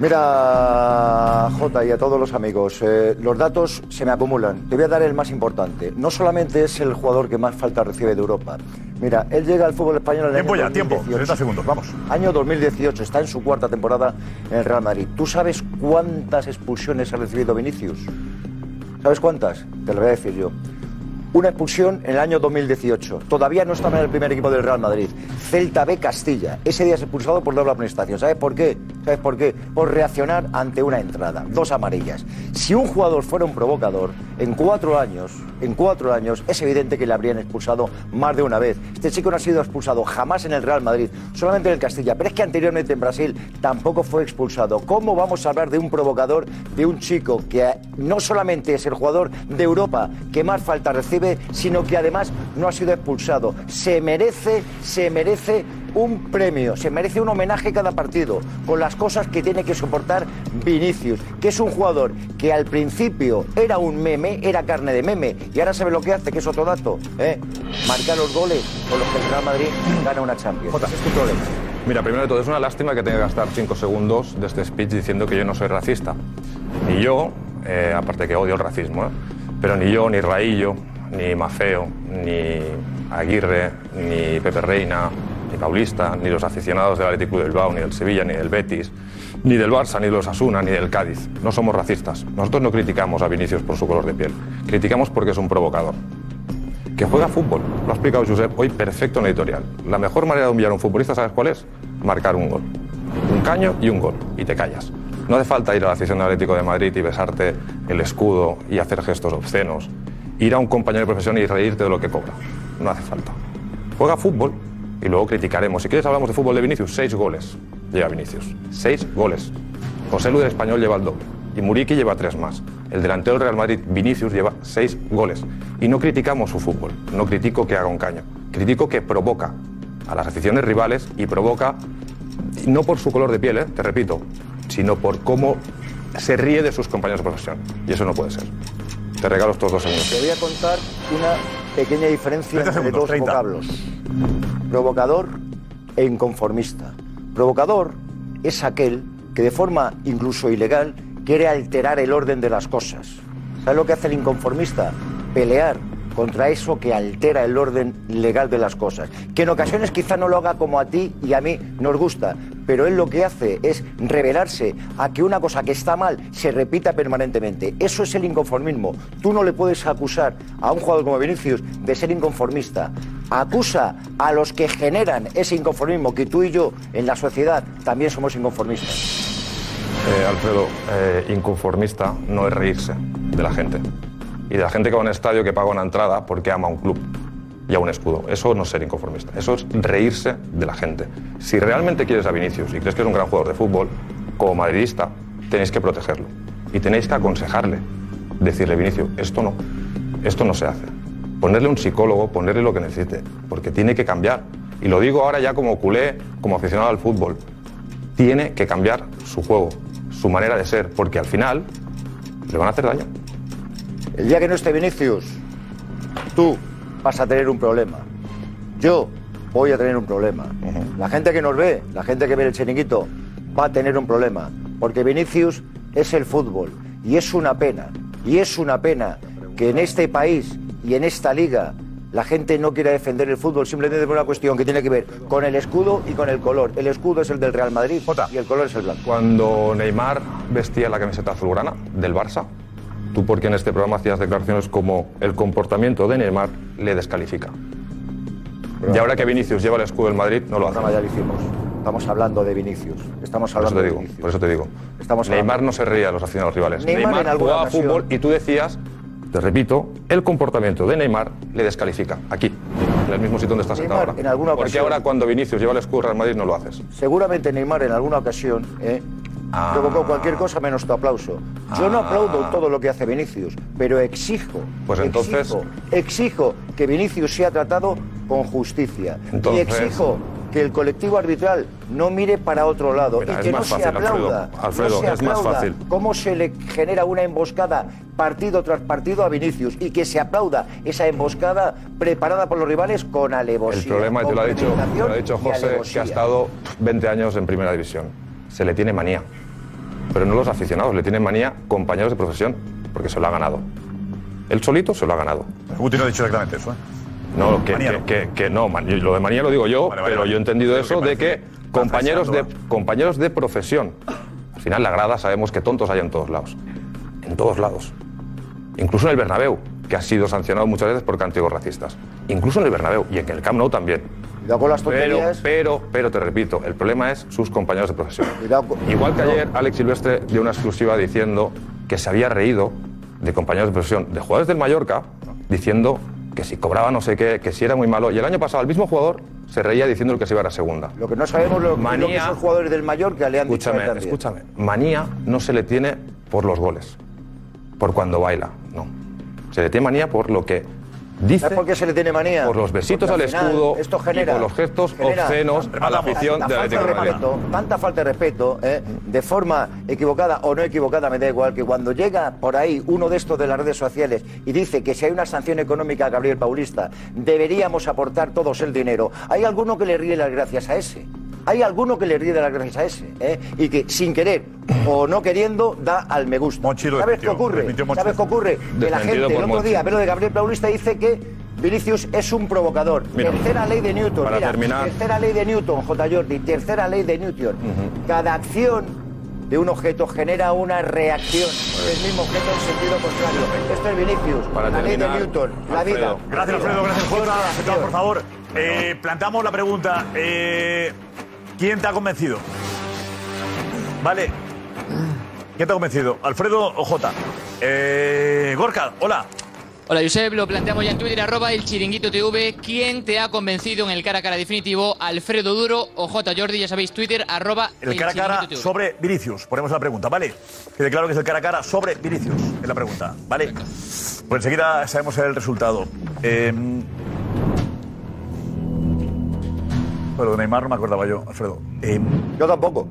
Mira, Jota, y a todos los amigos, eh, los datos se me acumulan. Te voy a dar el más importante. No solamente es el jugador que más falta recibe de Europa. Mira, él llega al fútbol español en el Tiempo año ya, tiempo. 2018. 30 segundos, vamos. Año 2018, está en su cuarta temporada en el Real Madrid. ¿Tú sabes cuántas expulsiones ha recibido Vinicius? ¿Sabes cuántas? Te lo voy a decir yo. Una expulsión en el año 2018. Todavía no estaba en el primer equipo del Real Madrid. Celta B Castilla. Ese día es expulsado por doble amonestación. ¿Sabes por qué? ¿Sabes por qué? Por reaccionar ante una entrada. Dos amarillas. Si un jugador fuera un provocador, en cuatro años, en cuatro años, es evidente que le habrían expulsado más de una vez. Este chico no ha sido expulsado jamás en el Real Madrid, solamente en el Castilla. Pero es que anteriormente en Brasil tampoco fue expulsado. ¿Cómo vamos a hablar de un provocador, de un chico que no solamente es el jugador de Europa que más falta recibe, sino que además no ha sido expulsado? Se merece, se merece un premio, se merece un homenaje cada partido, con las cosas que tiene que soportar Vinicius, que es un jugador que al principio era un meme, era carne de meme, y ahora sabe lo que hace, que es otro dato, ¿eh? marcar los goles con los que el Real Madrid gana una Champions. Ese es tu problema. Mira, primero de todo, es una lástima que tenga que gastar cinco segundos de este speech diciendo que yo no soy racista. Ni yo, eh, aparte que odio el racismo, ¿eh? pero ni yo, ni Raillo, ni Mafeo, ni Aguirre, ni Pepe Reina, ni Paulista, ni los aficionados del Athletic Club del Bilbao, ni del Sevilla, ni del Betis, ni del Barça, ni de los Asuna, ni del Cádiz. No somos racistas. Nosotros no criticamos a Vinicius por su color de piel. Criticamos porque es un provocador. Que juega fútbol. Lo ha explicado Josep hoy perfecto en la editorial. La mejor manera de humillar a un futbolista, ¿sabes cuál es? Marcar un gol. Un caño y un gol. Y te callas. No hace falta ir a la afición del Atlético de Madrid y besarte el escudo y hacer gestos obscenos. Ir a un compañero de profesión y reírte de lo que cobra. No hace falta. Juega fútbol y luego criticaremos. Si quieres hablamos de fútbol de Vinicius, seis goles lleva Vinicius. Seis goles. José Lu del Español lleva el doble. Y Muriqui lleva tres más. El delantero del Real Madrid, Vinicius, lleva seis goles. Y no criticamos su fútbol. No critico que haga un caño. Critico que provoca a las aficiones rivales y provoca, no por su color de piel, ¿eh? te repito, sino por cómo se ríe de sus compañeros de profesión. Y eso no puede ser. Te regalo estos dos segundos. Te voy a contar una pequeña diferencia 30 entre segundos, dos 30. vocablos. Provocador e inconformista. Provocador es aquel que de forma incluso ilegal quiere alterar el orden de las cosas. ¿Sabes lo que hace el inconformista? Pelear contra eso que altera el orden legal de las cosas. Que en ocasiones quizá no lo haga como a ti y a mí nos gusta, pero él lo que hace es revelarse a que una cosa que está mal se repita permanentemente. Eso es el inconformismo. Tú no le puedes acusar a un jugador como Vinicius de ser inconformista. Acusa a los que generan ese inconformismo, que tú y yo en la sociedad también somos inconformistas. Eh, Alfredo, eh, inconformista no es reírse de la gente. Y de la gente que va a un estadio que paga una entrada porque ama a un club y a un escudo. Eso no es ser inconformista. Eso es reírse de la gente. Si realmente quieres a Vinicius y crees que es un gran jugador de fútbol, como madridista, tenéis que protegerlo. Y tenéis que aconsejarle. Decirle, Vinicius, esto no. Esto no se hace. Ponerle un psicólogo, ponerle lo que necesite. Porque tiene que cambiar. Y lo digo ahora ya como culé, como aficionado al fútbol. Tiene que cambiar su juego, su manera de ser. Porque al final le van a hacer daño. El día que no esté Vinicius, tú vas a tener un problema. Yo voy a tener un problema. La gente que nos ve, la gente que ve el chiringuito, va a tener un problema. Porque Vinicius es el fútbol. Y es una pena. Y es una pena que en este país y en esta liga la gente no quiera defender el fútbol simplemente por una cuestión que tiene que ver con el escudo y con el color. El escudo es el del Real Madrid y el color es el blanco. Cuando Neymar vestía la camiseta azulgrana del Barça, tú porque en este programa hacías declaraciones como el comportamiento de Neymar le descalifica. y ahora que Vinicius lleva el escudo del Madrid, no lo hace. ya lo hicimos. Estamos hablando de Vinicius. Estamos Por eso hablando te de digo, Vinicius. por eso te digo. Estamos Neymar no se reía de los aficionados rivales. Neymar Neymar, jugaba ocasión- fútbol y tú decías, te repito, el comportamiento de Neymar le descalifica. Aquí, en el mismo sitio donde estás sentado ahora. en alguna Porque ocasión- ahora cuando Vinicius lleva el escudo del Real Madrid no lo haces. Seguramente Neymar en alguna ocasión ¿eh? Provocó cualquier cosa menos tu aplauso. Yo no aplaudo todo lo que hace Vinicius, pero exijo, Pues entonces- exijo, exijo que Vinicius sea tratado con justicia. Entonces- y exijo que el colectivo arbitral no mire para otro lado Mira, y que no se Alfredo. aplauda. Alfredo, no se es más aplauda fácil. cómo se le genera una emboscada partido tras partido a Vinicius y que se aplauda esa emboscada preparada por los rivales con alevosía. El problema, te lo ha dicho, te lo ha dicho José, que ha estado 20 años en primera división. Se le tiene manía. Pero no los aficionados, le tienen manía compañeros de profesión, porque se lo ha ganado. Él solito se lo ha ganado. Guti no ha dicho exactamente eso, ¿eh? No, que, que, no. que- que no, man- lo de manía lo digo yo, Vale, vale, pero yo he entendido eso de que compañeros de, compañeros de profesión. Al final, la grada sabemos que tontos hay en todos lados. En todos lados. Incluso en el Bernabéu, que ha sido sancionado muchas veces por cánticos racistas. Incluso en el Bernabéu y en el Camp Nou también. Cuidado con las Pero, tonterías. pero, pero te repito, el problema es sus compañeros de profesión. Igual que ayer Alex Silvestre dio una exclusiva diciendo que se había reído de compañeros de profesión de jugadores del Mallorca diciendo que si cobraba no sé qué, que si era muy malo. Y el año pasado el mismo jugador se reía diciendo que se iba a la segunda. Lo que no sabemos lo, Manía- lo que esos jugadores del Mallorca le han dicho Escúchame, también. escúchame. Manía no se le tiene por los goles, por cuando baila, no. Se le tiene manía por lo que dice. ¿Sabes por qué se le tiene manía? Por los besitos al escudo esto y genera, por los gestos genera obscenos a la afición tanta del falta de respeto, Tanta falta de respeto, ¿eh? de forma equivocada o no equivocada, me da igual, que cuando llega por ahí uno de estos de las redes sociales y dice que si hay una sanción económica a Gabriel Paulista, deberíamos aportar todos el dinero. Hay alguno que le ríe las gracias a ese. Hay alguno que le ríe de las gracias a ese ¿eh? y que sin querer o no queriendo da al me gusta. lo ¿Sabes qué ocurre? Monchi. ¿Sabes qué ocurre? Que la gente el otro Monchi. día, pero de Gabriel Paulista dice que Vinicius es un provocador. Mira, tercera ley de Newton. para mira, terminar- Tercera ley de Newton, J. Jordi. Tercera ley de Newton. Cada acción de un objeto genera una reacción del mismo objeto en sentido contrario. Esto es Vinicius. Para la ley de Newton. La vida. Gracias, Alfredo. Gracias, Jota. Aceptado, por favor. Eh, planteamos la pregunta. eh, ¿Quién te ha convencido? Vale. ¿Quién te ha convencido? ¿Alfredo o Jota? Eh, Gorka, hola. Hola Josep, lo planteamos ya en Twitter, arroba el chiringuito TV. ¿Quién te ha convencido en el cara a cara definitivo? ¿Alfredo Duro o J. Jordi? Ya sabéis, Twitter, arroba El cara a cara TV. sobre Vinicius. Ponemos la pregunta, ¿vale? Quede claro que es el cara a cara sobre Vinicius. Es la pregunta, ¿vale? Pues enseguida sabemos el resultado. Eh, bueno, de Neymar no me acordaba yo, Alfredo. Eh, yo tampoco.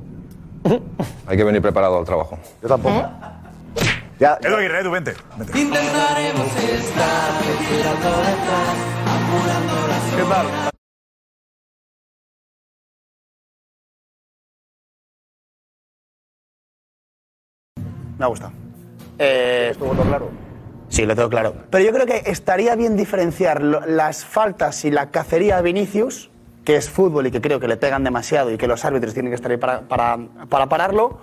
[laughs] Hay que venir preparado al trabajo. Yo tampoco. ¿Eh? Ya, Edu Aguirre, Edu, vente. vente. Intentaremos estar vigilando detrás, apurando las ¿Qué tal? Me ha gustado. Eh, ¿Estuvo todo claro? Sí, lo tengo claro. Pero yo creo que estaría bien diferenciar lo- las faltas y la cacería a Vinicius, que es fútbol y que creo que le pegan demasiado y que los árbitros tienen que estar ahí para, para, para pararlo,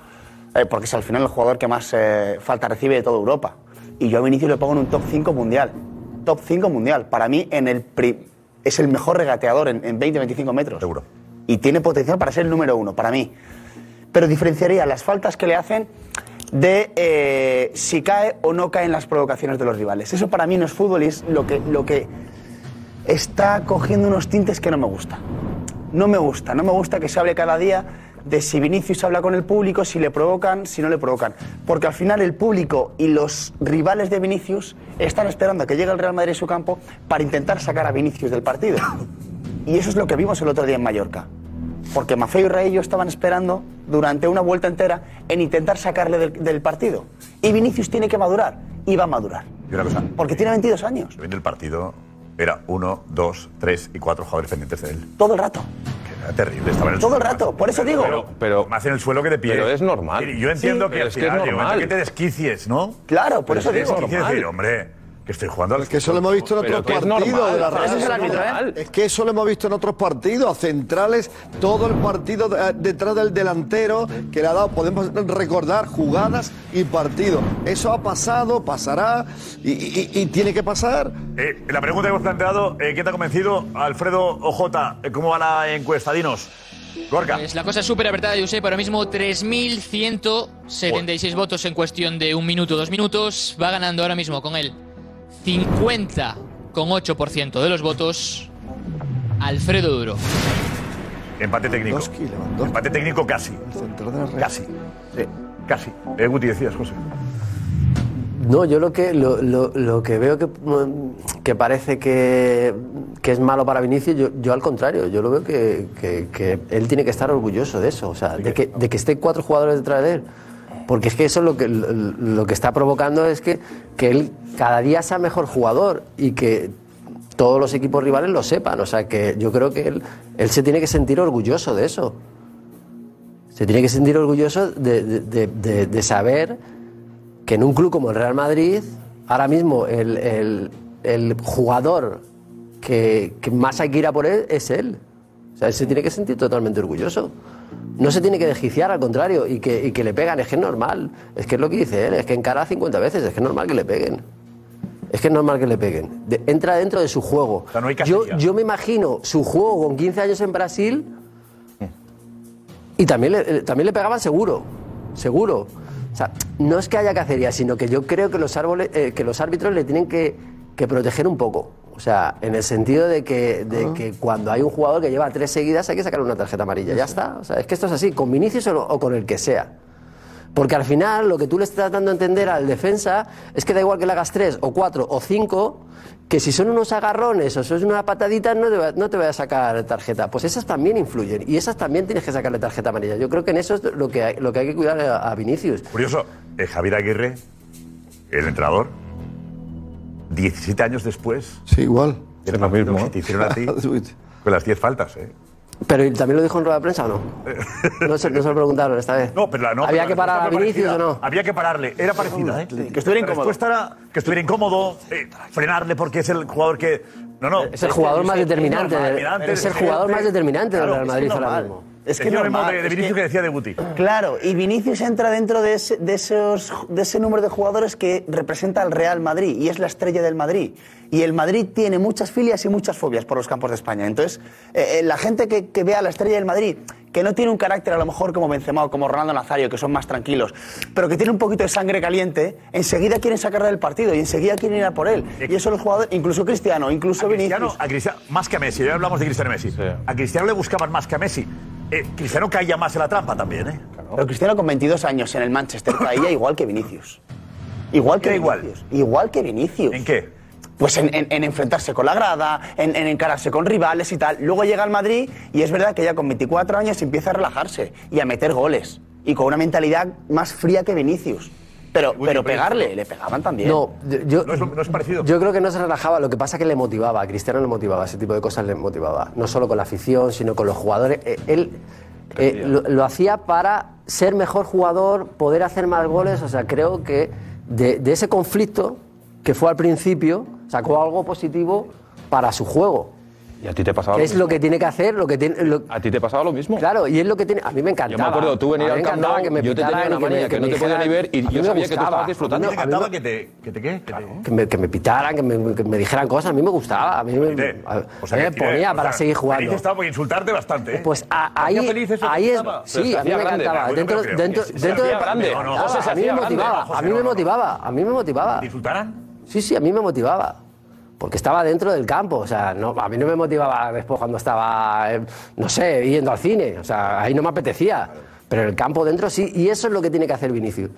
eh, porque es al final el jugador que más eh, falta recibe de toda Europa. Y yo a Vinicius le pongo en un top 5 mundial. Top 5 mundial. Para mí en el pri- es el mejor regateador en, en 20-25 metros. Seguro. Y tiene potencial para ser el número uno, para mí. Pero diferenciaría las faltas que le hacen de eh, si cae o no cae en las provocaciones de los rivales. Eso para mí no es fútbol y es lo que, lo que está cogiendo unos tintes que no me gusta. No me gusta, no me gusta que se hable cada día de si Vinicius habla con el público, si le provocan, si no le provocan. Porque al final el público y los rivales de Vinicius están esperando a que llegue el Real Madrid a su campo para intentar sacar a Vinicius del partido. Y eso es lo que vimos el otro día en Mallorca. Porque Mafeo y Raillo estaban esperando durante una vuelta entera en intentar sacarle del, del partido. Y Vinicius tiene que madurar. Y va a madurar. Y una cosa. Porque tiene 22 años. Viene el partido. Era uno, dos, tres y cuatro jugadores pendientes de él. Todo el rato. Era terrible. Estaba en el Todo el suelo. rato. Por eso digo. Pero, pero más en el suelo que de pie. Pero es normal. Y Yo entiendo Sí, que pero es que es normal. que te desquicies, ¿no? Claro, por Pero eso te digo. desquicies decir, hombre, que estoy jugando al Es que eso lo hemos visto en otros partidos normal. de la es el ¿eh? Es que eso lo hemos visto en otros partidos, a centrales, todo el partido de- detrás del delantero que le ha dado, podemos recordar jugadas y partidos. Eso ha pasado, pasará y, y- y tiene que pasar. Eh, la pregunta que hemos planteado, eh, ¿quién te ha convencido? Alfredo Ojota, eh, ¿cómo va la encuesta? Dinos. Gorka. Pues la cosa es súper apretada, Josep. Ahora mismo 3.176 votos en cuestión de un minuto, dos minutos. Va ganando ahora mismo con él 50,8% de los votos Alfredo Duro. Empate técnico. Empate técnico casi. Casi. Sí, casi. Eh, Guti, decías, José. No, yo lo que, lo, lo- lo que veo que, mm, que parece que, que es malo para Vinicius, yo, yo al contrario, yo lo veo que, que- que él tiene que estar orgulloso de eso, o sea, de que, de que estén cuatro jugadores detrás de él. Porque es que eso lo que, lo, que está provocando es que, que él cada día sea mejor jugador y que todos los equipos rivales lo sepan. O sea, que yo creo que él, él se tiene que sentir orgulloso de eso. Se tiene que sentir orgulloso de- de- de saber que en un club como el Real Madrid, ahora mismo el, el- el jugador que, que más hay que ir a por él es él. O sea, él se tiene que sentir totalmente orgulloso. No se tiene que desquiciar, al contrario, y que, y que le pegan. Es que es normal. Es que es lo que dice él. Es que encara 50 veces. Es que es normal que le peguen. Es que es normal que le peguen. De- entra dentro de su juego. no hay yo, yo me imagino su juego con 15 años en Brasil y también le, también le pegaban seguro. Seguro. O sea, no es que haya cacería, sino que yo creo que los, árboles, eh, que los árbitros le tienen que, que proteger un poco. O sea, en el sentido de, que, de que cuando hay un jugador que lleva tres seguidas hay que sacar una tarjeta amarilla. Ya está. O sea, es que esto es así, con Vinicius o, o con el que sea. Porque al final lo que tú le estás dando a entender al defensa es que da igual que le hagas tres o cuatro o cinco, que si son unos agarrones o son unas pataditas no te, va, no te voy a sacar tarjeta. Pues esas también influyen y esas también tienes que sacarle tarjeta amarilla. Yo creo que en eso es lo que hay, lo que, hay que cuidar a, a Vinicius. Curioso, eh, Javier Aguirre, el entrenador, 17 años después. Sí, igual. Es lo mismo. Que te hicieron a ti [laughs] con las 10 faltas, ¿eh? Pero ¿y también lo dijo en rueda de prensa o no? [laughs] No se, no se lo preguntaron esta vez. No, pero la- no, ¿Había pero que la parar a Vinicius o no? Había que pararle. Era parecida, ¿eh? Que estuviera La incómodo. respuesta era que estuviera incómodo, eh, frenarle porque es el jugador que. No, no. Es el jugador más determinante es el jugador más determinante del Real Madrid ahora mismo. Es que normal, de, de es Vinicius que- que decía de Guti. Claro, y Vinicius entra dentro de ese, de, esos, de ese número de jugadores que representa al Real Madrid y es la estrella del Madrid. Y el Madrid tiene muchas filias y muchas fobias por los campos de España. Entonces, eh, eh, la gente que, que ve a la estrella del Madrid, que no tiene un carácter a lo mejor como Benzema o como Ronaldo Nazario, que son más tranquilos, pero que tiene un poquito de sangre caliente, enseguida quieren sacarle del partido y enseguida quieren ir a por él. Y eso los jugadores, incluso Cristiano, incluso Cristiano, Vinicius. a Cristiano, más que a Messi, ya hablamos de Cristiano y Messi. A Cristiano le buscaban más que a Messi. Eh, Cristiano caía más en la trampa también, ¿eh? Pero Cristiano con 22 años en el Manchester caía igual que Vinicius. Igual que ¿Qué igual? Vinicius. Igual que Vinicius. ¿En qué? Pues en, en- en enfrentarse con la grada, en, en encararse con rivales y tal. Luego llega al Madrid y es verdad que ya con 24 años empieza a relajarse y a meter goles. Y con una mentalidad más fría que Vinicius. Pero, pero pegarle, le pegaban también. No, yo, No es, lo- no es parecido. Yo creo que no se relajaba, lo que pasa es que le motivaba, a Cristiano le motivaba, ese tipo de cosas le motivaba. No solo con la afición, sino con los jugadores. Eh, Él eh, lo, lo hacía para ser mejor jugador, poder hacer más goles. O sea, creo que de, de ese conflicto que fue al principio, sacó algo positivo para su juego. ¿Y a ti te pasaba lo es mismo? lo que tiene que hacer, lo que tiene. lo- ¿A ti te pasaba lo mismo? Claro, y es lo que tiene. A mí me encantaba. Yo me acuerdo, tú venir al Camp Nou, que me yo te tenía una y que me- manía que que no te podía ni dijeran- ver y yo me sabía que tú gustaba. estabas disfrutando. A mí me- a mí encantaba me- que te, que te qué. Que te- que me, que me pitaran, que me, que me dijeran cosas, a mí me gustaba, a mí me, a- O sea, me tiene- ponía o para sea, seguir Feliz jugando. estaba por insultarte bastante, ¿eh? Pues a- ¿Te hacía ahí, feliz eso? ahí ¿Te es, gustaba? sí, a mí me encantaba. Dentro, dentro, dentro de- grande. A mí me motivaba, a mí me motivaba, a mí me motivaba. ¿Te insultaran? Sí, sí, a mí me motivaba. Porque estaba dentro del campo, o sea, no, a mí no me motivaba después cuando estaba, eh, no sé, yendo al cine, o sea, ahí no me apetecía, pero en el campo dentro sí, y eso es lo que tiene que hacer Vinicius.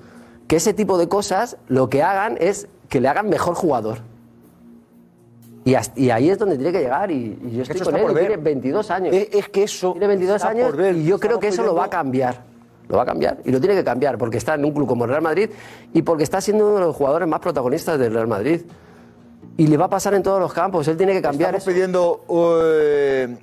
Que ese tipo de cosas lo que hagan es que le hagan mejor jugador. Y, hasta- y ahí es donde tiene que llegar, y, y yo estoy eso con él, y tiene 22 años. Es, que eso. Tiene 22 está años y yo creo que eso lo va a cambiar. Lo va a cambiar y lo tiene que cambiar porque está en un club como el Real Madrid y porque está siendo uno de los jugadores más protagonistas del Real Madrid. Y le va a pasar en todos los campos. Él tiene que cambiar Estamos pidiendo, eh,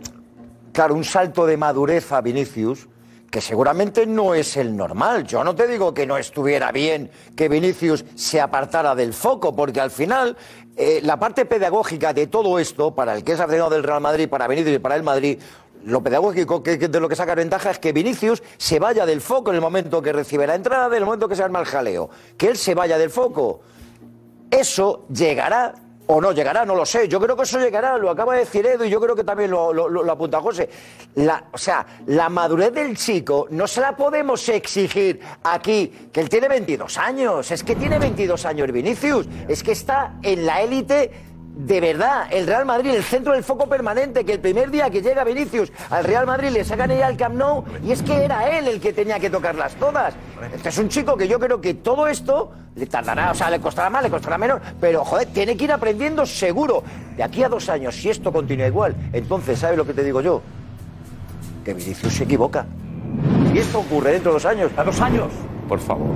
claro, un salto de madurez a Vinicius que seguramente no es el normal. Yo no te digo que no estuviera bien que Vinicius se apartara del foco, porque al final eh, la parte pedagógica de todo esto, para el que es aficionado del Real Madrid, para Vinicius y para el Madrid, lo pedagógico que, que de lo que saca ventaja es que Vinicius se vaya del foco en el momento que recibe la entrada, en el momento que se arma el jaleo. Que él se vaya del foco. Eso llegará o no llegará, no lo sé. Yo creo que eso llegará, lo acaba de decir Edu y yo creo que también lo, apunta José. O sea, la madurez del chico no se la podemos exigir aquí, que él tiene 22 años. Es que tiene 22 años Vinicius. Es que está en la élite. De verdad, el Real Madrid, el centro del foco permanente, que el primer día que llega Vinicius al Real Madrid le sacan ella al Camp Nou y es que era él el que tenía que tocarlas todas. Este es un chico que yo creo que todo esto le tardará, o sea, le costará más, le costará menos, pero joder, tiene que ir aprendiendo seguro. De aquí a dos años, si esto continúa igual, entonces, ¿sabes lo que te digo yo? Que Vinicius se equivoca. Y esto ocurre dentro de dos años. ¿A dos años? Por favor.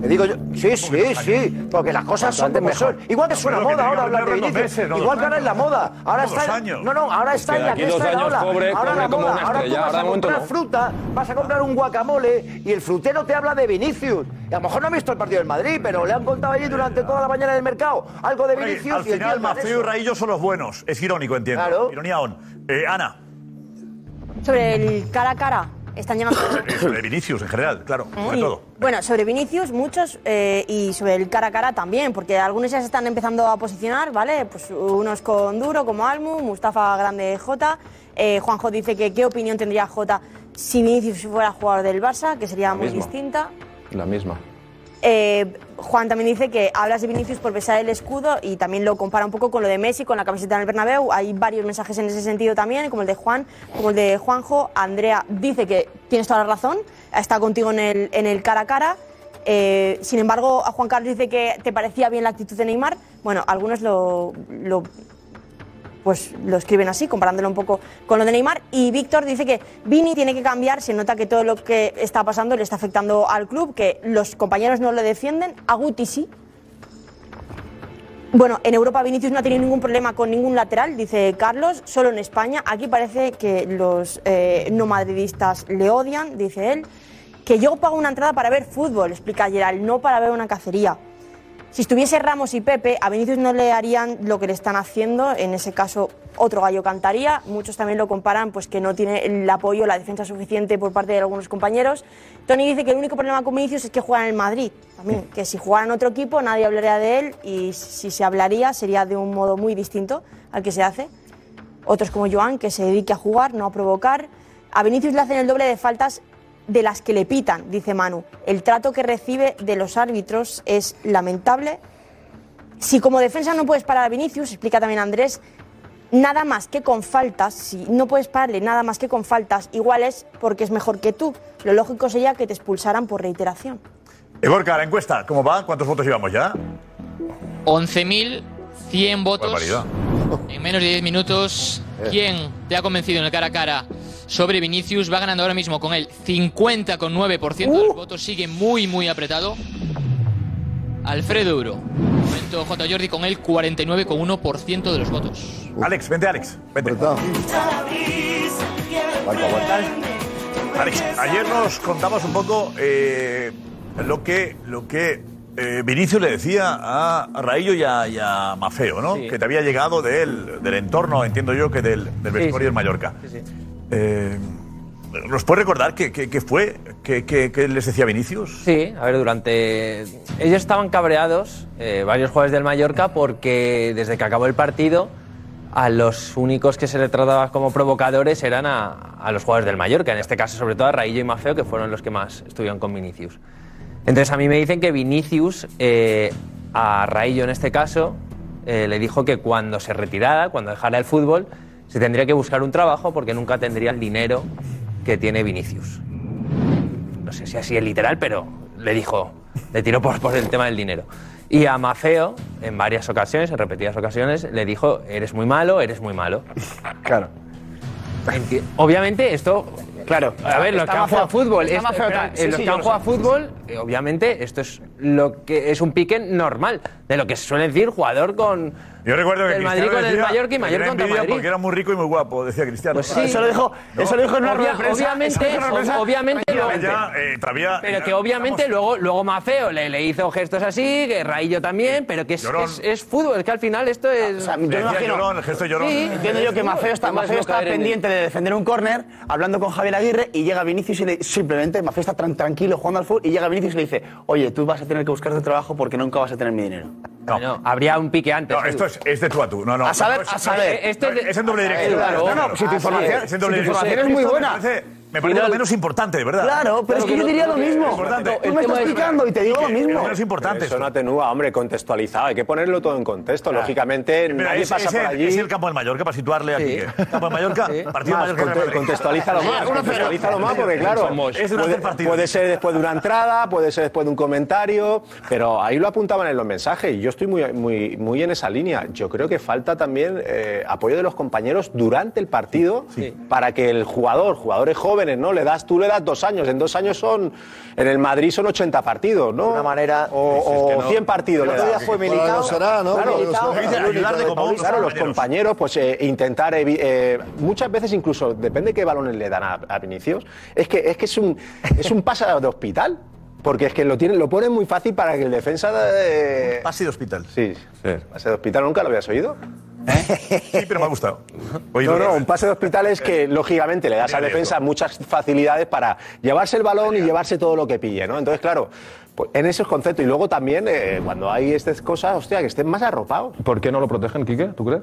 Te digo yo, sí, sí, sí, porque las cosas son como son. Igual que es una Pero que moda ahora hablar de Vinicius. Igual que ahora es la años. moda. Ahora está. años. No, no, ahora está en de la está en la ola. Ahora la moda. Ahora tú vas a de comprar fruta, vas a comprar un guacamole y el frutero te habla de Vinicius. Y a lo mejor no ha visto el partido del Madrid, pero le han contado allí durante toda la mañana en el mercado algo de Vinicius. al y el tío final, de Mafeo y. Raillo son los buenos. Es irónico, entiendo. Ironía on. Eh, Ana, Sobre el cara a cara, están llamando. [coughs] eh, sobre Vinicius en general, claro, sobre Y, todo. Bueno, sobre Vinicius muchos eh, y sobre el cara a cara también, porque algunos ya se están empezando a posicionar, ¿vale? Pues unos con Duro como Almu, Mustafa Grande J. Eh, Juanjo dice que qué opinión tendría J si Vinicius fuera jugador del Barça, que sería muy misma. distinta. La misma. Eh, Juan también dice que hablas de Vinicius por besar el escudo y también lo compara un poco con lo de Messi, con la camiseta en el Bernabéu. Hay varios mensajes en ese sentido también, como el de Juan, como el de Juanjo. Andrea dice que tienes toda la razón, está contigo en el, en el cara a cara. Eh, sin embargo, a Juan Carlos dice que te parecía bien la actitud de Neymar. Bueno, algunos lo pues lo escriben así, comparándolo un poco con lo de Neymar. Y Víctor dice que Vini tiene que cambiar, se nota que todo lo que está pasando le está afectando al club, que los compañeros no lo defienden, a Guti sí. Bueno, en Europa Vinicius no ha tenido ningún problema con ningún lateral, dice Carlos, solo en España. Aquí parece que los eh, no madridistas le odian, dice él. Que yo pago una entrada para ver fútbol, explica Gerald, no para ver una cacería. Si estuviese Ramos y Pepe, a Vinicius no le harían lo que le están haciendo. En ese caso, otro gallo cantaría. Muchos también lo comparan, pues que no tiene el apoyo, la defensa suficiente por parte de algunos compañeros. Tony dice que el único problema con Vinicius es que juega en el Madrid. También, que si jugara en otro equipo nadie hablaría de él y si se hablaría sería de un modo muy distinto al que se hace. Otros como Joan, que se dedique a jugar, no a provocar. A Vinicius le hacen el doble de faltas de las que le pitan, dice Manu. El trato que recibe de los árbitros es lamentable. Si como defensa no puedes parar a Vinicius, explica también Andrés, nada más que con faltas, si no puedes pararle nada más que con faltas, igual es porque es mejor que tú. Lo lógico sería que te expulsaran por reiteración. Eh, Gorka, la encuesta, ¿cómo va? ¿Cuántos votos llevamos ya? 11.100 votos. Barbaridad. En menos de 10 minutos, ¿quién te ha convencido en el cara a cara sobre Vinicius? Va ganando ahora mismo con el 50,9% de los votos. Sigue muy, muy apretado. Alfredo Euro. Momento J. Jordi con el 49,1% de los votos. Alex, vente, Alex. Vente. Alex, ayer nos contamos un poco eh, lo que, lo que eh, Vinicius le decía a Raillo y a, y a Mafeo, ¿no? Que te había llegado de él, del entorno, entiendo yo, que del, del vestuario en Mallorca. Eh, ¿Nos puedes recordar qué, qué- qué fue? ¿Qué, qué- qué les decía Vinicius? Sí, a ver, durante. Ellos estaban cabreados, eh, varios jugadores del Mallorca, porque desde que acabó el partido, a los únicos que se le trataba como provocadores eran a, a los jugadores del Mallorca, en este caso, sobre todo a Raillo y Mafeo, que fueron los que más estuvieron con Vinicius. Entonces, a mí me dicen que Vinicius, eh, a Raillo en este caso, eh, le dijo que cuando se retirara, cuando dejara el fútbol, se tendría que buscar un trabajo porque nunca tendría el dinero que tiene Vinicius no sé si así es literal, pero le dijo, le tiró por, por el tema del dinero. Y a Mafeo, en varias ocasiones, en repetidas ocasiones, le dijo, eres muy malo, eres muy malo. Claro. Obviamente esto... Claro. A ver, los que han jugado fútbol, los sí, que han lo jugado fútbol, eh, obviamente esto es lo que es un pique normal, de lo que se suele decir jugador con Yo recuerdo que el Madrid con el Mallorca y que Mallorca contra Madrid. porque era muy rico y muy guapo, decía Cristiano. Pues sí. Eso lo dijo- eso lo dijo en una rueda de prensa, Obviamente, eso prensa. obviamente, Ya, eh, todavía- pero que obviamente luego, luego Mafeo le, le hizo gestos así, que Raillo también, pero que es, Llorón. es, es fútbol, es que al final esto es. O sea, yo imagino, Sí. entiendo yo que Mafeo está, Mafeo está pendiente de defender un córner, hablando con Javier Aguirre, y llega Vinicius y le, simplemente Mafeo está tran- tranquilo jugando al fútbol, y llega Vinicius y le dice, oye, tú vas a tener que buscarte trabajo porque nunca vas a tener mi dinero. No, habría un pique antes. No, esto es, es de tú a tú. No, no. A saber, no, es- a saber. no, Esto es de- es en doble dirección. claro. No, no, si tu información- es en doble si tu dirección. información es muy buena. Me parece, lo menos importante, de verdad. Claro, pero es que yo diría lo mismo. Tú me estás explicando y te digo lo mismo. Lo menos importante. Eso no atenúa, hombre, contextualizado. Hay que ponerlo todo en contexto. Lógicamente, Mira, nadie es, pasa por el, allí. es el campo del Mallorca para situarle aquí. Campo del Mallorca, partido Más, Mallorca. conte- contextualízalo más, contextualízalo más, porque claro, puede, partido. puede ser después de una entrada, puede ser después de un comentario, pero ahí lo apuntaban en los mensajes y yo estoy muy, muy, muy en esa línea. Yo creo que falta también eh, apoyo de los compañeros durante el partido para que el jugador, jugadores jóvenes, jóvenes, ¿no? Le das, tú le das dos años, en dos años son, en el Madrid son 80 partidos, ¿no? De una manera... O, Sí, es que no. 100 partidos El le otro das. día fue Militao. será, ¿no? Claro, ayudarle de como claro, los compañeros. pues eh, intentar, eh, muchas veces incluso, depende de qué balones le dan a, a Vinicius, es que es, que es un, es un pase de hospital. Porque es que lo, tienen, lo ponen muy fácil para que el defensa... eh, pase de hospital. Sí, pase de hospital, ¿nunca lo habías oído? Sí, pero me ha gustado. No, no, un pase de hospital es que, lógicamente, le das a defensa muchas facilidades para llevarse el balón y llevarse todo lo que pille, ¿no? Entonces, claro, pues, en esos conceptos. Y luego también, eh, cuando hay estas cosas, hostia, que estén más arropados. ¿Por qué no lo protegen, Quique? ¿Tú crees?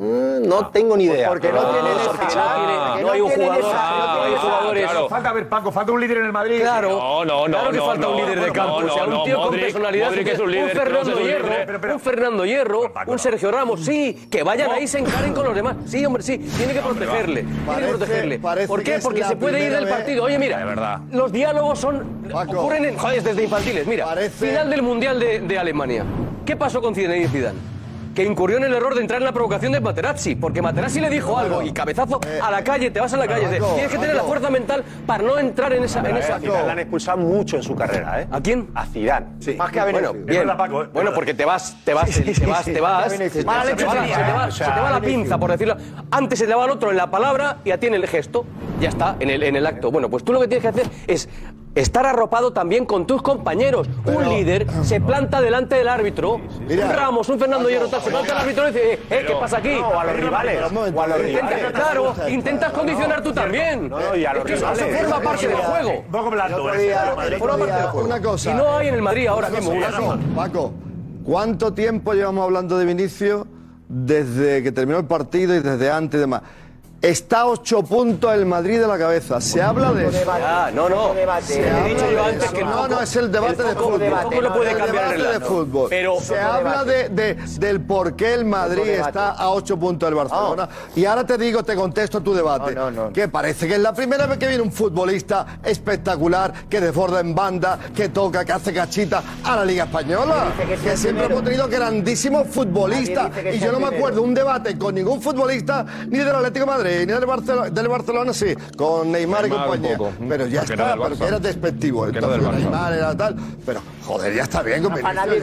Mm, no tengo ni idea. Porque no tienen esa- porque Ah, no no hay un jugador- no esa- jugadores. Claro. Falta, a ver, Paco, falta un líder en el Madrid. Claro. No, no, no. Claro que no, falta un líder de campo. o sea, un tío con personalidad. Modric es un líder, Fernando un. Hierro. Pero, pero- un Fernando Hierro. un Sergio Ramos. Sí, que vayan ahí y se encaren con los demás. Sí, hombre, sí. Tiene que protegerle. Tiene que protegerle. ¿Por qué? Porque se puede ir del partido. Oye, mira. Los diálogos son. ocurren en. Joder, desde infantiles. Mira. Final del Mundial de, de Alemania. ¿Qué pasó con Zinedine Zidane? Que incurrió en el error de entrar en la provocación de Materazzi, porque Materazzi le dijo algo y cabezazo a la calle, te vas a la calle. Tienes que tener la fuerza mental para no entrar en esa. En A esa Zidane le han expulsado mucho en su carrera, ¿eh? ¿A quién? A Zidane. Más que a Bueno, bien. Paco, ¿eh? Bueno, porque te vas, te vas, te vas, te vas. Te Mala va- leche se te va- tenía, se te ¿eh? va- O se sea, te va la pinza, por decirlo. Antes se le va al otro en la palabra y a ti en el gesto. Ya está, en el, en el acto. Bueno, pues tú lo que tienes que hacer es estar arropado también con tus compañeros. un líder se planta delante del árbitro. Mira. un Ramos, un Fernando Hierro, se planta el árbitro y dice, eh, ¿qué pasa aquí? No, a los rivales. Pero un momento, O a los intenta- rivales. Claro, intentas condicionar tú también. No, y a los Es que eso- forma parte del juego. Un poco blando. Forma parte del juego. una cosa. Y no hay en el Madrid ahora mismo. Paco, ¿cuánto tiempo llevamos hablando de Vinicius desde que terminó el partido y desde antes y demás? Está a ocho puntos el Madrid de la cabeza. Se habla de eso. Ah, no, no. debate. Se He habla dicho de yo antes eso. que el no, foco- no, es el debate el de foco- fútbol. el foco lo puede cambiar el debate de fútbol. Pero- se habla de, de- del por qué el Madrid debate. está a ocho puntos del Barcelona. Y ahora te digo, te contesto tu debate. No, no, no. Que parece que es la primera vez que viene un futbolista espectacular, que desborda en banda, que toca, que hace cachita a la Liga Española. Que siempre primero. hemos tenido grandísimos futbolistas. Y yo no me primero. acuerdo un debate con ningún futbolista, ni del Atlético de Madrid, ni del Barcelona, del Barcelona sí, con Neymar, y Neymar compañía. poco. Pero ya Porque está, del porque era despectivo. Porque Entonces. Neymar era tal. Pero joder, ya está bien con nadie.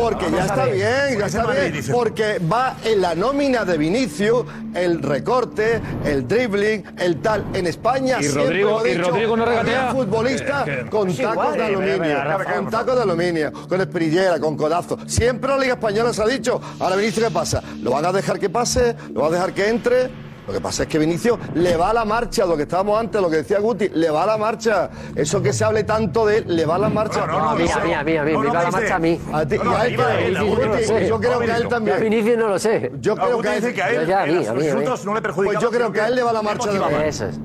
Porque ya está bien, ya está bien. Porque va en la nómina de Vinicius el recorte, el dribbling, el tal. En España Y siempre Rodrigo- y dicho, Rodrigo no regatea. Eh, que- con tacos igual. de Eh, aluminio, con tacos de aluminio, con espirillera, con codazo. Siempre la Liga Española se ha dicho. Ahora Vinicius, ¿qué pasa? ¿Lo van a dejar que pase? ¿Lo van a dejar que entre? Lo que pasa es que Vinicius le va a la marcha, lo que estábamos antes, lo que decía Guti, le va a la marcha. Eso que se hable tanto de él, le va a la marcha. no, no, Mira, no, mira, mira, mira, no, me no, va la marcha a mí. A ti- No, y a a yo creo que a él también. A Vinicius no lo sé. Yo creo que a él, que a él, a mí, los a mí, a mí. insultos no le perjudican. Pues yo creo que a él le va la marcha de.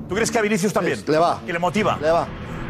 ¿Tú crees que a Vinicius también? Le va. Que le motiva. Le va.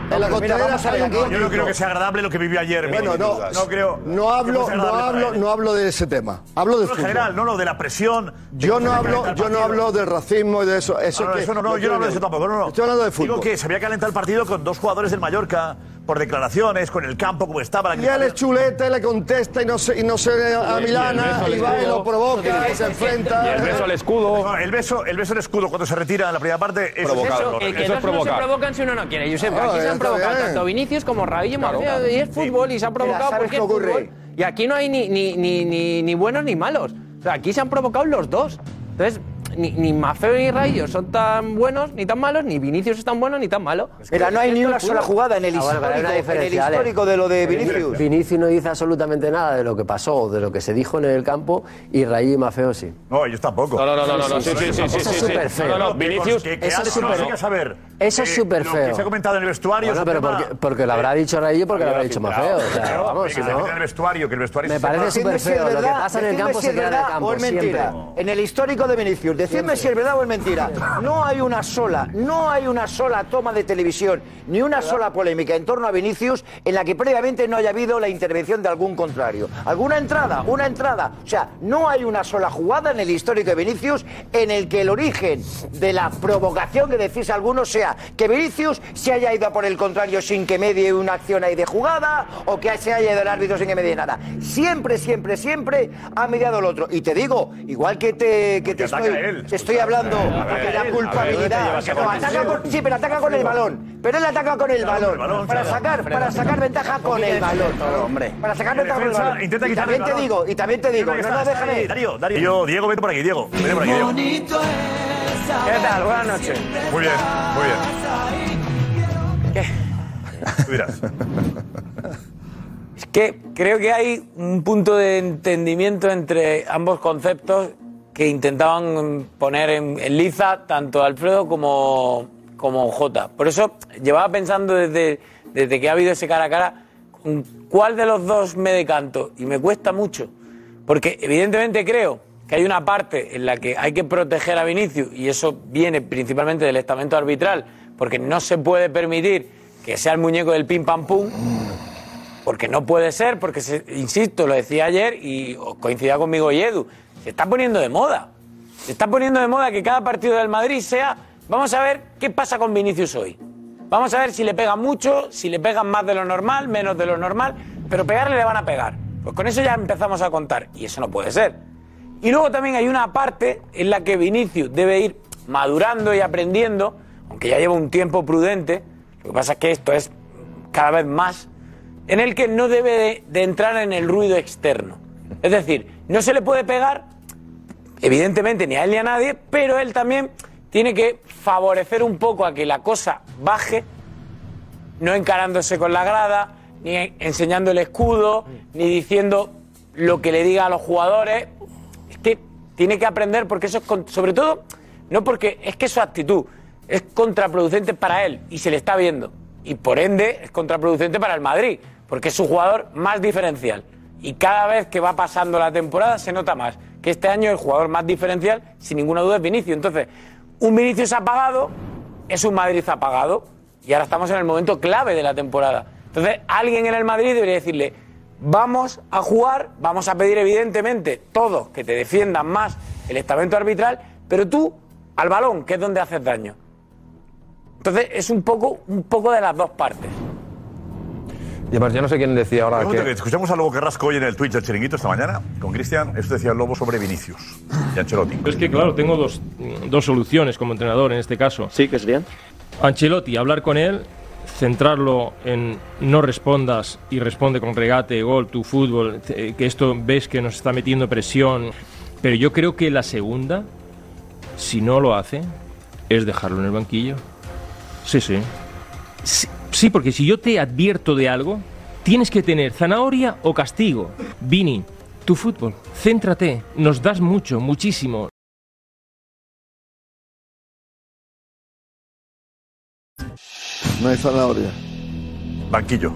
En la Mira, costelera vamos a ver hay un aquí. Yo no creo que sea agradable lo que vivió ayer. Bueno, no, no creo. no hablo, no hablo, no hablo de ese tema. Hablo de No, en general, no, no, de la presión. de Yo no hablo, yo no hablo del racismo y de eso. eso Ah, no, que- eso no, no, yo no hablo de eso tampoco. No, no. Estoy hablando de fútbol. Digo que se había calentado el partido con dos jugadores del Mallorca por declaraciones, con el campo como estaba. La Y él es chuleta y le contesta y no se, y no se a Y el Milana beso al y va y escudo. lo provoca y se enfrenta. Y el beso al escudo. No, el beso, el beso al escudo cuando se retira en la primera parte es Provocado. Eso, el que Eso dos es no se provocar. provocan si uno no quiere. Josep, Ah, aquí se han provocado bien. tanto Vinicius como Raúl y Claro. Marcelo, y es fútbol y se han provocado ¿sabes porque qué es ocurre? fútbol. Y aquí no hay ni, ni, ni, ni, ni buenos ni malos. O sea, aquí se han provocado los dos. Entonces, ni, ni Mafeo ni Rayo son tan buenos ni tan malos, ni Vinicius es tan bueno ni tan malo. Mira, no hay ni una sola jugada en el Ah, una histórico, en el diferencia, Ale. histórico de lo de Vinicius. Vinicius no dice absolutamente nada de lo que pasó o de lo que se dijo en el campo y Raí y Mafeo sí. No, ellos tampoco. No, no, no, no, no, sí, sí, sí, sí, Eso sí, es sí. súper feo. No, no, Vinicius. Que, que Eso es súper- saber. Eso es eh, súper Lo que feo. se ha comentado en el vestuario. Bueno, pero tema- porque, porque lo habrá dicho Raí y porque lo habrá dicho Mafeo. Vamos, si se no. el vestuario, que el vestuario Me parece súper feo. Lo que pasa en el campo si se queda en el campo. En el histórico de Vinicius, decidme si es verdad o es mentira. No hay una sola, no hay una sola toma de televisión, ni una sola polémica en torno a Vinicius en la que previamente no haya habido la intervención de algún contrario. ¿Alguna entrada? Una entrada. O sea, no hay una sola jugada en el histórico de Vinicius en el que el origen de la provocación que decís algunos sea que Vinicius se haya ido a por el contrario sin que medie una acción ahí de jugada o que se haya ido el árbitro sin que medie nada. Siempre, siempre, siempre ha mediado el otro. Y te digo, igual que te, que te estoy. Te estoy hablando de a la culpabilidad. a ver, No, ataca con- sí, pero ataca con el balón. Pero él ataca con el balón. Para sacar, para sacar ventaja con el balón. hombre. Para sacar En ventaja con el balón. intenta Y también te digo, y también te digo, no, no, está, está déjame. ahí, Darío, Darío. Diego, Diego, vete por aquí, Diego. Vete por aquí, Diego. ¿Qué tal? Buenas noches. Muy bien, muy bien. ¿Qué? Tú dirás. [laughs] Es que creo que hay un punto de entendimiento entre ambos conceptos que intentaban poner en, liza tanto Alfredo como, como Jota. Por eso llevaba pensando desde, desde que ha habido ese cara a cara cuál de los dos me decanto y me cuesta mucho. Porque evidentemente creo que hay una parte en la que hay que proteger a Vinicius y eso viene principalmente del estamento arbitral, porque no se puede permitir que sea el muñeco del pim pam pum, porque no puede ser, porque, se- insisto, lo decía ayer y coincidía conmigo y Edu, se está poniendo de moda. Se está poniendo de moda que cada partido del Madrid sea, vamos a ver qué pasa con Vinicius hoy. Vamos a ver si le pegan mucho, si le pegan más de lo normal, menos de lo normal, pero pegarle le van a pegar. Pues con eso ya empezamos a contar y eso no puede ser. Y luego también hay una parte en la que Vinicius debe ir madurando y aprendiendo, aunque ya lleva un tiempo prudente, lo que pasa es que esto es cada vez más, en el que no debe de, de entrar en el ruido externo. Es decir, no se le puede pegar, evidentemente, ni a él ni a nadie, pero él también tiene que favorecer un poco a que la cosa baje, no encarándose con la grada, ni enseñando el escudo, ni diciendo lo que le diga a los jugadores. Es que tiene que aprender porque eso es, sobre todo, no porque es que su actitud es contraproducente para él y se le está viendo. Y por ende es contraproducente para el Madrid, porque es su jugador más diferencial. Y cada vez que va pasando la temporada se nota más que este año el jugador más diferencial, sin ninguna duda, es Vinicius. Entonces, un Vinicius apagado es un Madrid apagado. Y ahora estamos en el momento clave de la temporada. Entonces, alguien en el Madrid debería decirle, vamos a jugar, vamos a pedir evidentemente todos que te defiendan más el estamento arbitral, pero tú al balón, que es donde haces daño. Entonces, es un poco, un poco de las dos partes. Y además, yo no sé quién decía ahora que... que escuchamos a Lobo Carrasco hoy en el Twitch del Chiringuito esta mañana con Cristian. Esto decía el Lobo sobre Vinicius y Ancelotti. Es que, claro, tengo dos, dos soluciones como entrenador en este caso. Sí, que serían. Ancelotti, hablar con él, centrarlo en no respondas y responde con regate, gol, tu fútbol, eh, que esto ves que nos está metiendo presión. Pero yo creo que la segunda, si no lo hace, es dejarlo en el banquillo. Sí, sí. Sí, sí, porque si yo te advierto de algo, tienes que tener zanahoria o castigo. Vini, tu fútbol, céntrate, nos das mucho, muchísimo. No hay zanahoria. Banquillo.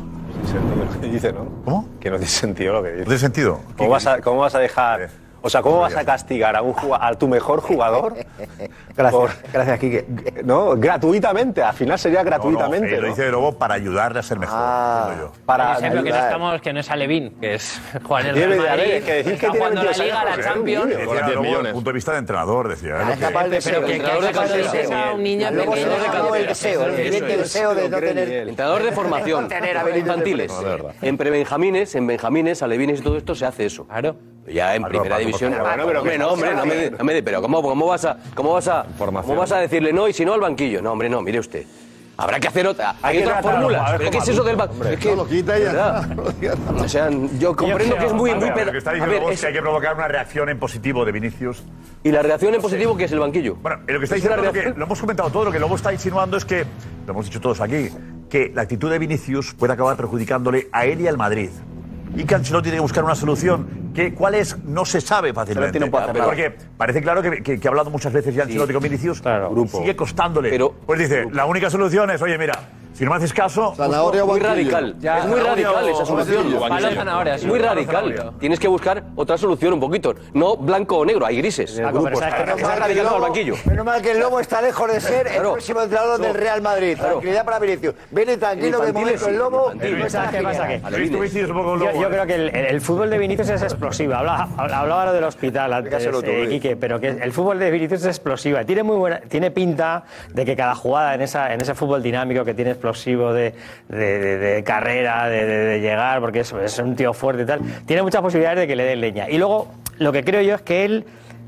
Lo que dice, ¿no? ¿Cómo? Que no tiene sentido lo que dice. ¿No tiene sentido? ¿Cómo vas a, cómo vas a dejar.? O sea, ¿cómo vas a castigar a, un a tu mejor jugador? [laughs] Gracias, gracias, Quique. No, gratuitamente. Al final sería gratuitamente. No, no, lo dice Lobo para ayudarle a ser mejor. entiendo yo. Para Por ejemplo, que no, estamos, que no es Alevín, que es [laughs] Juan el Real de Madrid, es que decir que está jugando la 22 Liga, la Champions. Decía Con 10 Lobo desde el millones. punto de vista de entrenador, decía. Ah, es capaz de Pero que, entrenador de a un niño Luego se el deseo, el deseo de no tener. Entrenador de formación. [laughs] Infantiles. de. En prebenjamines, en benjamines, alevines y todo esto se hace eso. Claro. Ya en primera división. Paco, hombre, no, hombre, no me, no me de- pero ¿cómo, cómo vas a, cómo vas a, cómo vas a decirle no y si no al banquillo? No, hombre, no, mire usted. Habrá que hacer otra. Hay, Hay otras fórmulas. ¿Pero qué es eso del banco? hombre. Es que. O sea, yo comprendo que es muy, muy que está A diciendo ver, es que hay que provocar una reacción en positivo de Vinicius. y la reacción en positivo que es el banquillo. Bueno, lo que está diciendo, lo, que, lo hemos comentado todo, lo que Lobo está insinuando es que, lo hemos dicho todos aquí, que la actitud de Vinicius puede acabar perjudicándole a él y al Madrid. Y que Ancelotti tiene que buscar una solución, que cuál es no se sabe fácilmente. Ancelotti no puede hacer nada. Porque parece claro que, que- que ha hablado muchas veces ya Ancelotti con Vinicius, sigue costándole. Pues dice, la única solución es, oye, mira, Si no me haces caso. Zanahoria o muy radical. Ya, es muy zanahoria radical esa solución. Palo zanahoria, es muy radical. Tienes que buscar otra solución un poquito. No blanco o negro, hay grises. Paco, pero sabes que no que radical el al banquillo. Menos mal que el Lobo está lejos de ser el Claro. próximo entrenador del Real Madrid. Claro. Tranquilidad para Vinicius. Viene tranquilo de Infantiles momento el Lobo. Que-. Yo, yo creo que el, fútbol de Vinicius es explosivo. Habla- hablaba lo del hospital antes, eh. Quique, pero que el fútbol de Vinicius es explosivo. Tiene muy buena, tiene pinta de que cada jugada en, esa, en ese fútbol dinámico que tiene explosivo de, carrera, de llegar, porque es, es un tío fuerte y tal, tiene muchas posibilidades de que le den leña. Y luego, lo que creo yo es que él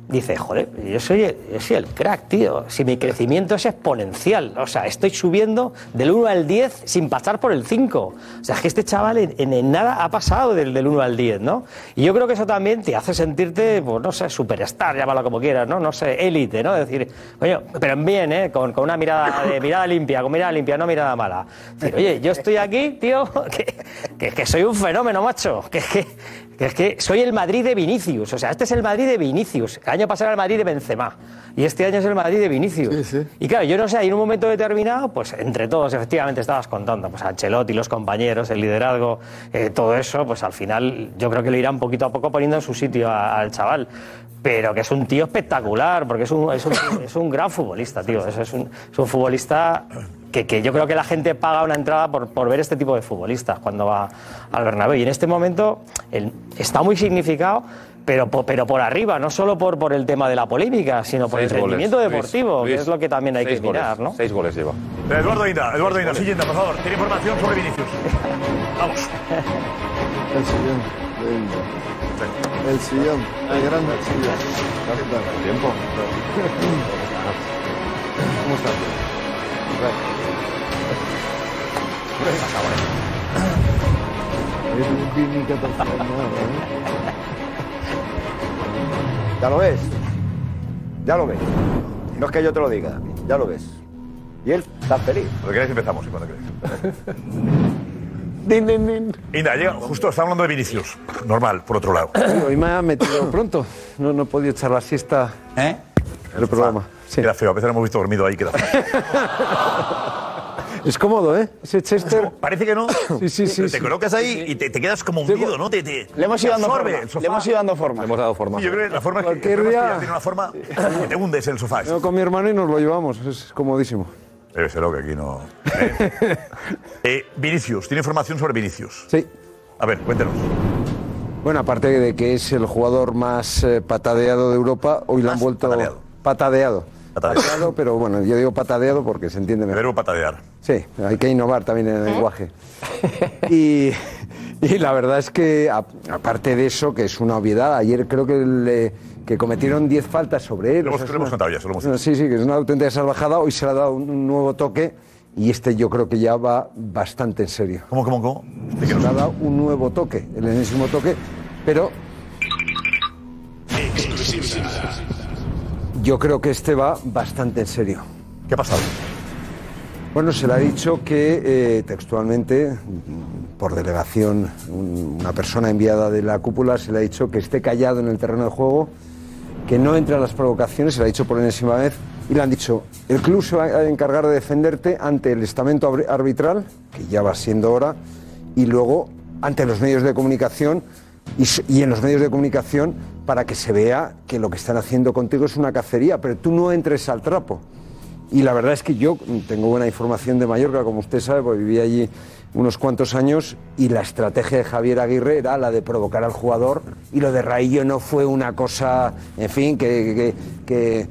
dice, joder, yo soy, yo soy el crack, tío. Si mi crecimiento es exponencial. O sea, estoy subiendo del 1 al 10 sin pasar por el 5. O sea, es que este chaval en, en- nada ha pasado del, del 1 al 10, ¿no? Y yo creo que eso también te hace sentirte, pues no sé, superstar, llámalo como quieras, ¿no? No sé, élite, ¿no? Decir, coño, pero en bien, ¿eh? Con, con una mirada, de, mirada limpia, con mirada limpia, no mirada mala. Decir, oye, yo estoy aquí, tío, [laughs] que, que, que soy un fenómeno, macho. Que, que es que soy el Madrid de Vinicius. O sea, este es el Madrid de Vinicius. El año pasado era el Madrid de Benzema. Y este año es el Madrid de Vinicius. Y claro, yo no sé, en un momento determinado, pues entre todos, efectivamente, estabas contando, pues Ancelotti, los compañeros, el liderazgo, eh, todo eso, pues al final yo creo que lo irán poquito a poco poniendo en su sitio a- al chaval. Pero que es un tío espectacular, porque es un, es un, es un gran futbolista, tío. Es, es un, es un futbolista que, que yo creo que la gente paga una entrada por, por ver este tipo de futbolistas cuando va al Bernabéu. Y en este momento está muy significado, pero, pero por arriba, no solo por, por el tema de la polémica, sino por Seis el rendimiento goles, deportivo, Luis, que es lo que también hay seis que mirar, goles, ¿no? Seis goles lleva. Eduardo Inda, Eduardo Inda, siguiente, por favor. Tiene información sobre Vinicius. Vamos. [laughs] El sillón. El, sillón. El grande sillón. Tiempo. [laughs] ¿Cómo estás? Es un ¿eh? ¿Ya lo ves? Ya lo ves. No es que yo te lo diga, ya lo ves. Y él está feliz. Cuando queráis empezamos, [laughs] y cuando queráis. Din, din, din. Inda, llega, justo está hablando de Vinicius. Normal, por otro lado. Hoy me ha metido [coughs] pronto. No, no he podido echar la siesta ¿Eh? en el programa. Queda feo, a veces lo hemos visto dormido ahí, queda feo. [laughs] Es cómodo, ¿eh? Ese Chester. [laughs] Parece que no. Sí, sí, sí. Te sí. colocas ahí y te, te quedas como hundido, ¿no? Te, te, Le hemos ido dando forma. Le hemos ido dando forma. hemos dado forma. Yo creo que la forma es que, día- tiene una forma que te hundes en el sofá. Vengo con mi hermano y nos lo llevamos. Es comodísimo. Debe ser lo que aquí no. Eh, [laughs] eh, Vinicius, tiene información sobre Vinicius. Sí. A ver, cuéntanos. Bueno, aparte de que es el jugador más eh, patadeado de Europa, hoy le han vuelto. patadeado. Patadeado. Patadeado. Patadeado, pero bueno, yo digo patadeado porque se entiende mejor. Verbo patadear. Sí, hay que innovar también en el lenguaje. Y, y la verdad es que, a- aparte de eso, que es una obviedad, ayer creo que, le- que cometieron 10 faltas sobre él. Lo o hemos, sea, es lo hemos una- contado ya, se lo hemos Sí, sí, que es una auténtica salvajada. Hoy se le ha dado un, un nuevo toque y este yo creo que ya va bastante en serio. ¿Cómo, cómo, cómo? Se le ha dado un nuevo toque, el enésimo toque, pero yo creo que este va bastante en serio. ¿Qué ha pasado? Bueno, se le ha dicho que eh, textualmente, por delegación, un- una persona enviada de la cúpula se le ha dicho que esté callado en el terreno de juego, que no entre a las provocaciones, se le ha dicho por enésima vez, y le han dicho, el club se va a encargar de defenderte ante el estamento arbitral, que ya va siendo hora, y luego ante los medios de comunicación y, en los medios de comunicación para que se vea que lo que están haciendo contigo es una cacería, pero tú no entres al trapo. Y la verdad es que yo tengo buena información de Mallorca, como usted sabe, porque viví allí unos cuantos años y la estrategia de Javier Aguirre era la de provocar al jugador y lo de Raillo no fue una cosa, en fin, que, que,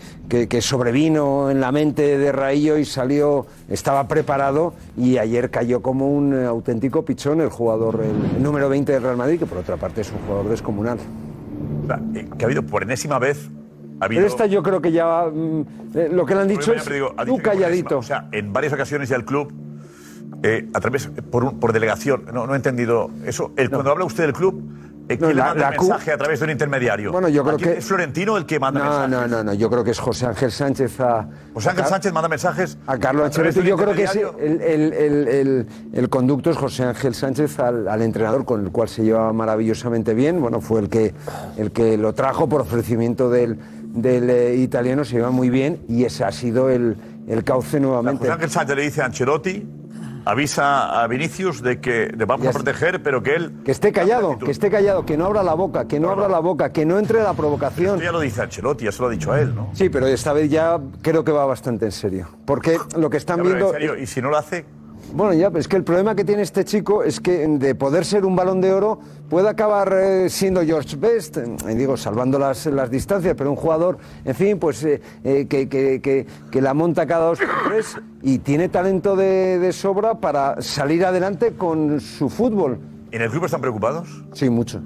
que- sobrevino en la mente de Raillo y salió, estaba preparado y ayer cayó como un auténtico pichón el jugador, el, número 20 del Real Madrid, que por otra parte es un jugador descomunal. Eh, que ha habido por enésima vez. Ha habido, Pero esta yo creo que ya, mm, eh, lo que le han dicho es, digo, tú calladito. O sea, en varias ocasiones ya el club, eh, a través, por, un- por delegación, no, no he entendido eso. El, Cuando habla usted del club, eh, ¿quién No, le manda la el mensaje a través de un intermediario? Bueno, yo creo que- ¿Es Florentino el que manda No, mensajes? no, no, no, yo creo que es José Ángel Sánchez a... José Ángel a- Sánchez manda mensajes A Carlos Ancelotti, yo creo que intermediario. el, el- el- el- el conducto es José Ángel Sánchez al, al entrenador con el cual se lleva maravillosamente bien. Bueno, fue el que, el que lo trajo por ofrecimiento del, del eh, italiano, se lleva muy bien y ese ha sido el, el cauce nuevamente. José Ángel Sánchez le dice a Ancelotti avisa a Vinicius de que le vamos a proteger, pero que él... Que esté callado, que esté callado, que no abra la boca, que no abra la boca, que no entre la provocación. Esto ya lo dice Ancelotti, ya se lo ha dicho a él, ¿no? Sí, pero esta vez ya creo que va bastante en serio. Porque lo que están Ya, pero en viendo. serio, y si no lo hace, Bueno, ya, pero es que el problema que tiene este chico es que de poder ser un balón de oro puede acabar eh, siendo George Best, eh, digo, salvando las, las distancias, pero un jugador, en fin, pues eh, eh, que, que- que- que la monta cada dos por tres y tiene talento de, de sobra para salir adelante con su fútbol. ¿En el club están preocupados? Sí, mucho.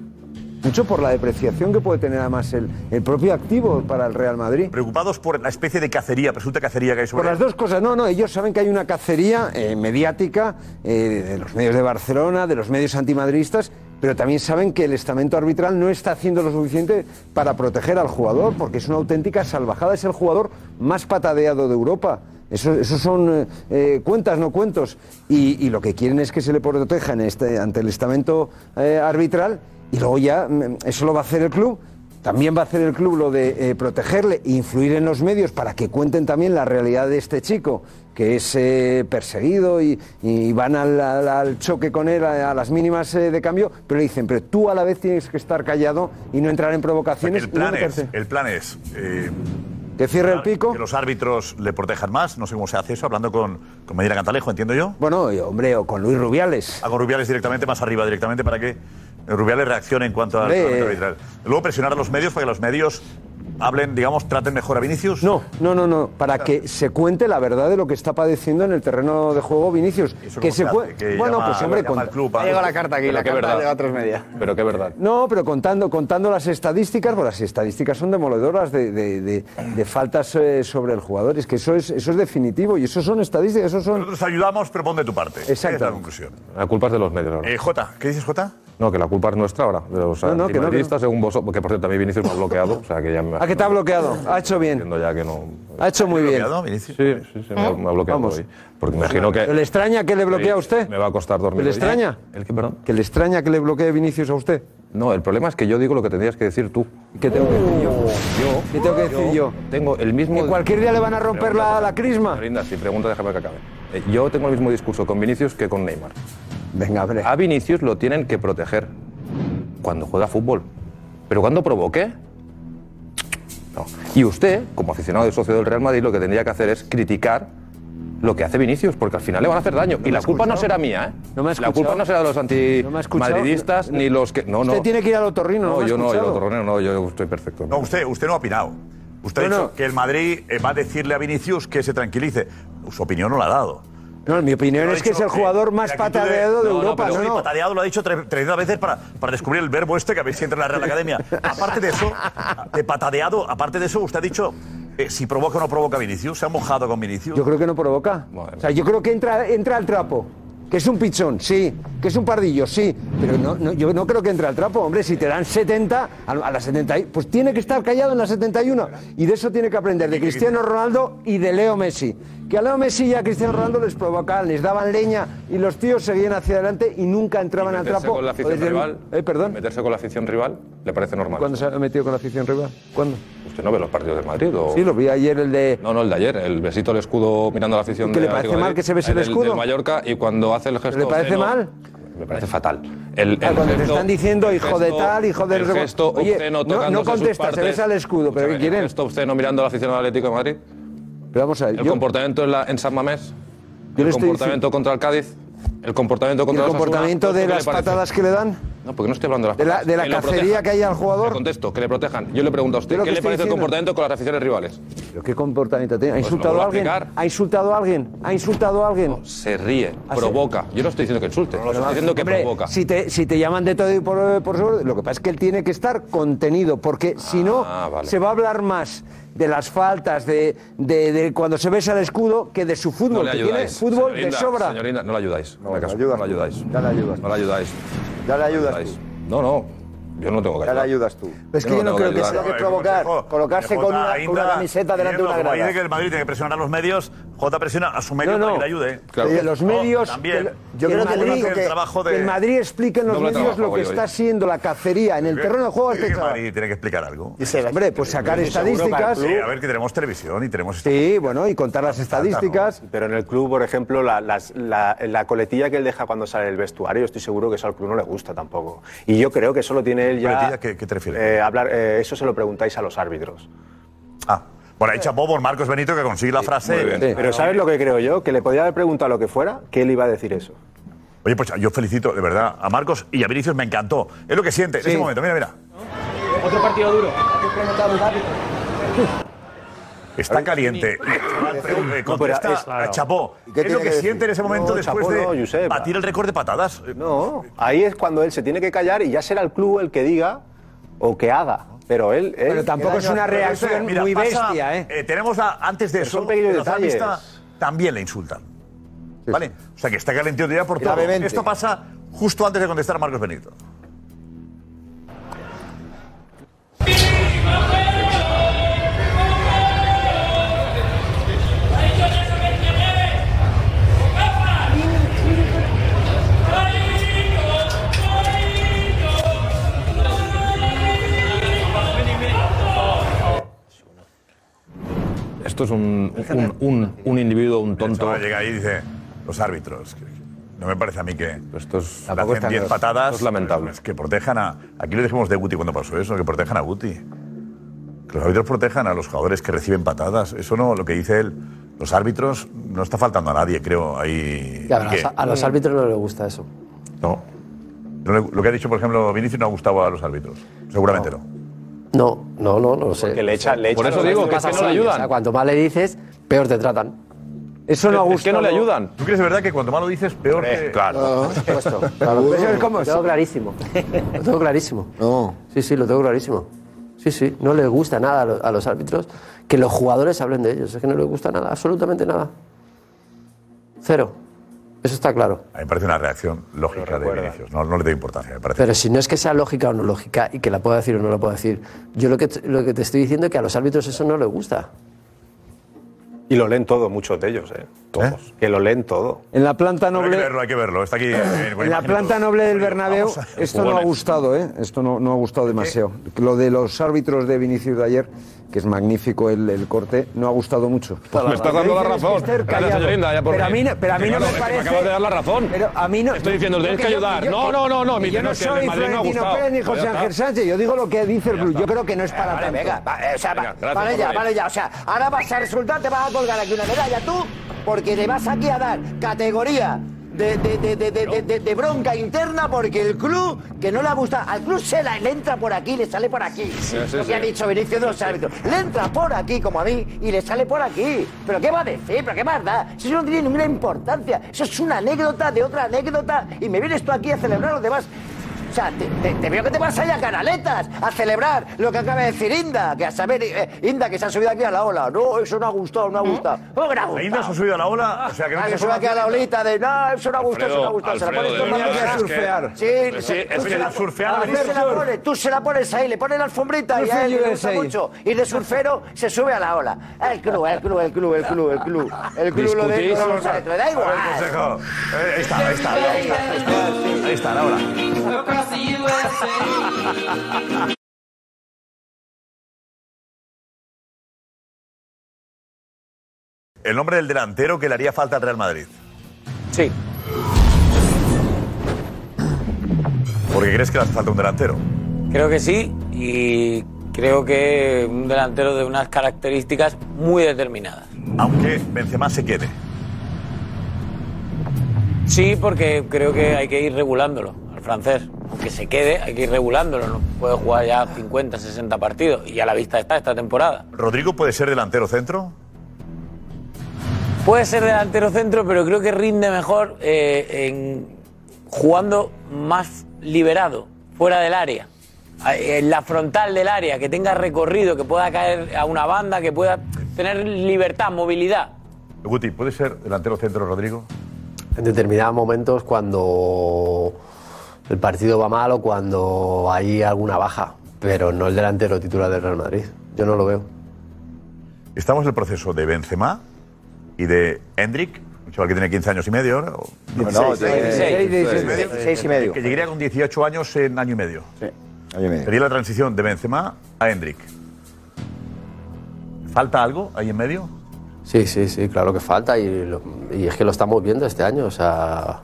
Mucho por la depreciación que puede tener además el, el propio activo para el Real Madrid. preocupados por la especie de cacería, presunta cacería que hay sobre Por las dos cosas, no, no, ellos saben que hay una cacería eh, mediática eh, de los medios de Barcelona, de los medios antimadridistas, pero también saben que el estamento arbitral no está haciendo lo suficiente para proteger al jugador, porque es una auténtica salvajada, es el jugador más patadeado de Europa. Eso, eso son eh, cuentas, no cuentos. Y, y lo que quieren es que se le proteja en este, ante el estamento arbitral y luego ya mm, eso lo va a hacer el club. También va a hacer el club lo de eh, protegerle e influir en los medios para que cuenten también la realidad de este chico, que es eh, perseguido y, y van al, al- al choque con él a, a las mínimas eh, de cambio, pero le dicen, pero tú a la vez tienes que estar callado y no entrar en provocaciones. El no plan es, meterte". el plan es eh, que cierre el pico. Que los árbitros le protejan más. No sé cómo se hace eso, hablando con, con Medina Cantalejo, entiendo yo. Bueno, hombre, o con Luis Rubiales. Ah, con Rubiales directamente, más arriba directamente, para que Rubiales reaccione en cuanto al eh. arbitral. Luego presionar a los medios para que los medios hablen, digamos, traten mejor a Vinicius. No, no, no, no, para que se cuente la verdad de lo que está padeciendo en el terreno de juego Vinicius. ¿Eso Que se se hace? Que Bueno, llama- pues hombre, llama al club llegado la carta aquí, Pero la qué carta verdad. llega a tres media. Pero qué verdad. No, pero contando, contando las estadísticas, pues las estadísticas son demoledoras de, de- de- de faltas eh, sobre el jugador. Es que eso es, eso es definitivo y eso son estadísticas, eso son... Nosotros ayudamos, pero pon de tu parte. Exacto. Esa es la conclusión. La culpa es de los medios. Eh, Jota, ¿qué dices, Jota? No, que la culpa es nuestra ahora, de los No, no, que no, antimadridistas, según vosotros, porque por cierto, a mí Vinicius me ha bloqueado, o sea que ya me... ¿A qué te ha bloqueado? Ha hecho bien. Ya que no... Ha hecho muy bien. Sí, sí, sí, me, ha- me ha bloqueado Vamos. hoy. Porque imagino que... ¿Le extraña que le bloquee a usted? Me va a costar dormir. ¿Que le extraña? ¿El qué, perdón? ¿Que le extraña que le bloquee Vinicius a usted? No, el problema es que yo digo lo que tendrías que decir tú. ¿Qué tengo que decir yo? Yo, ¿Qué tengo que decir yo? Tengo el mismo... ¿Que cualquier día le van a romper la, la crisma? Linda, si pregunta, déjame que acabe. Eh, yo tengo el mismo discurso con Vinicius que con Neymar. Venga, hombre. A Vinicius lo tienen que proteger cuando juega fútbol. Pero cuando provoque, no. Y usted, como aficionado y socio del Real Madrid, lo que tendría que hacer es criticar lo que hace Vinicius, porque al final le van a hacer daño. y la culpa no será mía, ¿eh? No me la culpa no será de los antimadridistas ni los que. No, no. Usted tiene que ir al otorrino, ¿no? No, yo no, yo otorrino no, yo estoy perfecto. No, usted, usted no ha opinado. Usted ha No, dicho no. que el Madrid eh, va a decirle a Vinicius que se tranquilice. Su opinión no la ha dado. No, mi opinión es que es el jugador más patadeado de Europa. No, patadeado lo ha dicho tre- 30 veces para, para descubrir el verbo este que habéis siempre en la Real Academia. Aparte de eso, de patadeado, aparte de eso, usted ha dicho eh, si provoca o no provoca Vinicius. ¿Se ha mojado con Vinicius? Yo creo que no provoca. O sea, yo creo que entra, entra al trapo. Que es un pichón, sí. Que es un pardillo, sí. Pero no, no, yo no creo que entre al trapo. Hombre, si te dan 70, a, a las 70, y- pues tiene que estar callado en las 71. Y de eso tiene que aprender de Cristiano Ronaldo y de Leo Messi. Que a Leo Messi y a Cristiano Ronaldo les provocaban, les daban leña y los tíos seguían hacia adelante y nunca entraban al Meterse trapo. con la afición el- rival. Eh, perdón. Meterse con la afición rival le parece normal. ¿Cuándo se ha metido con la afición rival? ¿Cuándo? ¿Usted no ve los partidos de Madrid? O... Sí, lo vi ayer el de. No, no, el de ayer, el besito al escudo mirando a la afición ¿Y qué de le parece Atlético de mal Madrid, que se bese el del- escudo? Del Mallorca y cuando hace el gesto. ¿Le parece obsceno- mal? Me parece fatal. El, Ah, el cuando te gesto- están diciendo el hijo de gesto- tal, hijo de el gesto Oye, obsceno no, no contesta, se besa el escudo, pero ¿qué quieren? El gesto obsceno mirando a la afición del Atlético de Madrid. Pero vamos a ver, El yo- comportamiento en, la- en San Mamés. El comportamiento contra el Cádiz. El comportamiento ¿Y contra el Osasuna, comportamiento ¿esto de las patadas que le dan? No, porque no estoy hablando de las De la, patadas. de la Que cacería que hay al jugador. Le contesto, que le protejan. Yo le pregunto a usted, ¿qué le parece el comportamiento con las aficiones rivales? ¿Pero qué comportamiento tiene? ¿Ha Pues insultado lo a alguien? ¿Ha insultado a alguien? ¿Ha insultado a alguien? Se ríe, ¿Ah, provoca. Yo no estoy diciendo que insulte, estoy diciendo que Hombre, provoca. Si te, si te llaman de todo y por, por seguro, lo que pasa es que él tiene que estar contenido, porque si no, Ah, vale. se va a hablar más de las faltas, de, de- de cuando se besa el escudo, que de su No fútbol, le que tiene fútbol de Señorinda, sobra. Señorinda, no le ayudáis. No, le caso, ayudas no le tú. ayudáis. Ya le ayudas. No le ayudáis. Ya le ayudas ayudáis. No, no. Yo no tengo que Ya le ayudar. ayudas tú. Es que yo no creo que sea que provocar, colocarse con una, con una camiseta delante de una Como dice grada. que el Madrid tiene que presionar a los medios, Jota presiona a su medio No, no. para que le ayude. Que los medios. también. que- Yo que creo que Madrid, el trabajo de- que el Madrid explique en los medios trabajo, lo que está siendo la cacería en el terreno de juego. Que Este chaval. Madrid tiene que explicar algo. Hombre, pues sacar estadísticas. a ver, que tenemos televisión y tenemos... Sí, bueno, y contar las estadísticas. Pero en el club, por ejemplo, la, las- la- la coletilla que él deja cuando sale del vestuario, estoy seguro que eso al club no le gusta tampoco. Y yo creo que eso lo tiene él ya. ¿Qué- qué te refieres? Eh, hablar, eh, eso se lo preguntáis a los árbitros. Ah, bueno, ahí chapó por Marcos Benito que consigue la frase. Pero ¿sabes lo que creo yo? Que le podía haber preguntado lo que fuera, que él iba a decir eso. Oye, pues yo felicito de verdad a Marcos y a Vinicius, me encantó. Es lo que siente en ese momento, mira, mira. Otro partido duro. Está caliente. Eh, Contesta es- a Chapó. ¿Y qué Es lo que que siente en ese momento No, después Chapó de no, Josep. batir el récord de patadas. No, ahí es cuando él se tiene que callar y ya será el club el que diga o que haga. Pero él. él Pero tampoco es una reacción Mira, muy pasa, bestia, ¿eh? tenemos antes de Pero eso, son pequeños en la zona detalles. mixta también le insultan. ¿Vale? O sea que está calentito ya por todo. Gravemente. Esto pasa justo antes de contestar a Marcos Benito. Esto es un, un, un- un individuo, un tonto. Llega ahí y dice, los árbitros. No me parece a mí que Esto es, le hacen 10 patadas. esto es lamentable. que protejan a. Aquí lo dijimos de Guti cuando pasó eso, que protejan a Guti. Que los árbitros protejan a los jugadores que reciben patadas. Eso no, lo que dice él. Los árbitros no está faltando a nadie, creo. Ahí. A, los- los árbitros no les gusta eso. No. Lo que ha dicho, por ejemplo, Vinicius no ha gustado a los árbitros. Seguramente no. No, no, no, no lo sé. Que le echa, le echa Por eso digo que es que no le ayudan. O sea, cuanto más le dices, peor te tratan. Eso no ha Es que no le ayudan. ¿Tú crees de verdad que cuanto más lo dices, peor que. Claro. Por supuesto. Claro, eso es como- lo tengo clarísimo. Lo tengo clarísimo. No. Sí, sí, lo tengo clarísimo. Sí, sí, no les gusta nada a los, a los árbitros que los jugadores hablen de ellos. Es que no les gusta nada, absolutamente nada. Cero. Eso está claro. A mí me parece una reacción lógica de Vinicius. No, no le doy importancia, me parece. Pero si no es que sea lógica o no lógica y que la pueda decir o no la pueda decir, yo lo que, lo que te estoy diciendo es que a los árbitros eso no les gusta. Y lo leen todo, muchos de ellos, ¿eh? Todos. Que lo leen todo. En la planta Pero hay que noble. verlo, hay que verlo. Está aquí. eh, En la planta todo. noble del Bernabéu, esto no ha gustado, ¿eh? Esto no, no ha gustado demasiado. Lo de los árbitros de Vinicius de ayer, que es magnífico el, el corte, no ha gustado mucho. Pues me estás dando la razón. pero a mí. pero a mí no me que me parece. acabas de dar la razón. Pero a mí no. Estoy diciendo, tenéis que ayudar. yo- No, no, no, no, mi Yo no soy Florentino. Pérez ni Pues José Ángel. Sánchez. Yo digo lo que dice el. Yo creo que no es para Vale, tanto. venga, va, eh, o sea, Venga, va- gracias, vale ya, vale ya. O sea, ahora vas a resultar, te vas a colgar aquí una medalla tú, porque le vas aquí a dar categoría de, de, de, de, bronca interna porque el club, que no le gusta, al club se la, le entra por aquí, le sale por aquí. sí, lo que sí. ha dicho Vinicius de los árbitros. Le entra por aquí, como a mí, y le sale por aquí. ¿Pero qué va a decir? ¿Pero qué más da? Si eso no tiene ninguna importancia. Eso es una anécdota de otra anécdota y me vienes tú aquí a celebrar los demás. O sea, te, te- te veo que te vas allá a canaletas a celebrar lo que acaba de decir Inda, que a saber, eh, Inda, que se ha subido aquí a la ola. No, eso no ha gustado, no ha gustado. ¿Cómo que no ha ¿La gustado? Inda se ha subido a la ola? O sea, que no Ah, se sube aquí a la olita de no, eso no ha gustado, eso no ha gustado. se la pones tú verdad, a surfear. Sí, Sí, es tú que la- surfear ver, se la pones, tú se la pones ahí, le pones la alfombrita y a él le gusta mucho. Y de surfero se sube a la ola. El club, el club, el club, el club, el club. El club lo de da igual. Eh, Ahí está, ahí está, ahí está. Ahí está, ahí está, ahora. Across the USA. El nombre del delantero que le haría falta al Real Madrid. Sí. Porque crees que le hace falta un delantero. Creo que sí y creo que un delantero de unas características muy determinadas. Aunque Benzema se quede. Sí, porque creo que hay que ir regulándolo francés. Aunque se quede, hay que ir regulándolo. No puede jugar ya 50, 60 partidos y a la vista está esta temporada. ¿Rodrigo puede ser delantero centro? Puede ser delantero centro, pero creo que rinde mejor eh, en jugando más liberado, fuera del área. Eh, En la frontal del área, que tenga recorrido, que pueda caer a una banda, que pueda tener libertad, movilidad. Guti, ¿puede ser delantero centro Rodrigo? En determinados momentos cuando el partido va mal o cuando hay alguna baja, pero no el delantero titular del Real Madrid. Yo no lo veo. Estamos en el proceso de Benzema y de Hendrik, un chaval que tiene 15 años y medio ahora. o- No, no, de- 16, 16, 16 y medio. Que llegaría con 18 años en año y medio. Año y medio. Sería la transición de Benzema a Hendrik. ¿Falta algo ahí en medio? Sí, sí, sí, claro que falta y, lo- y es que lo estamos viendo este año. O sea,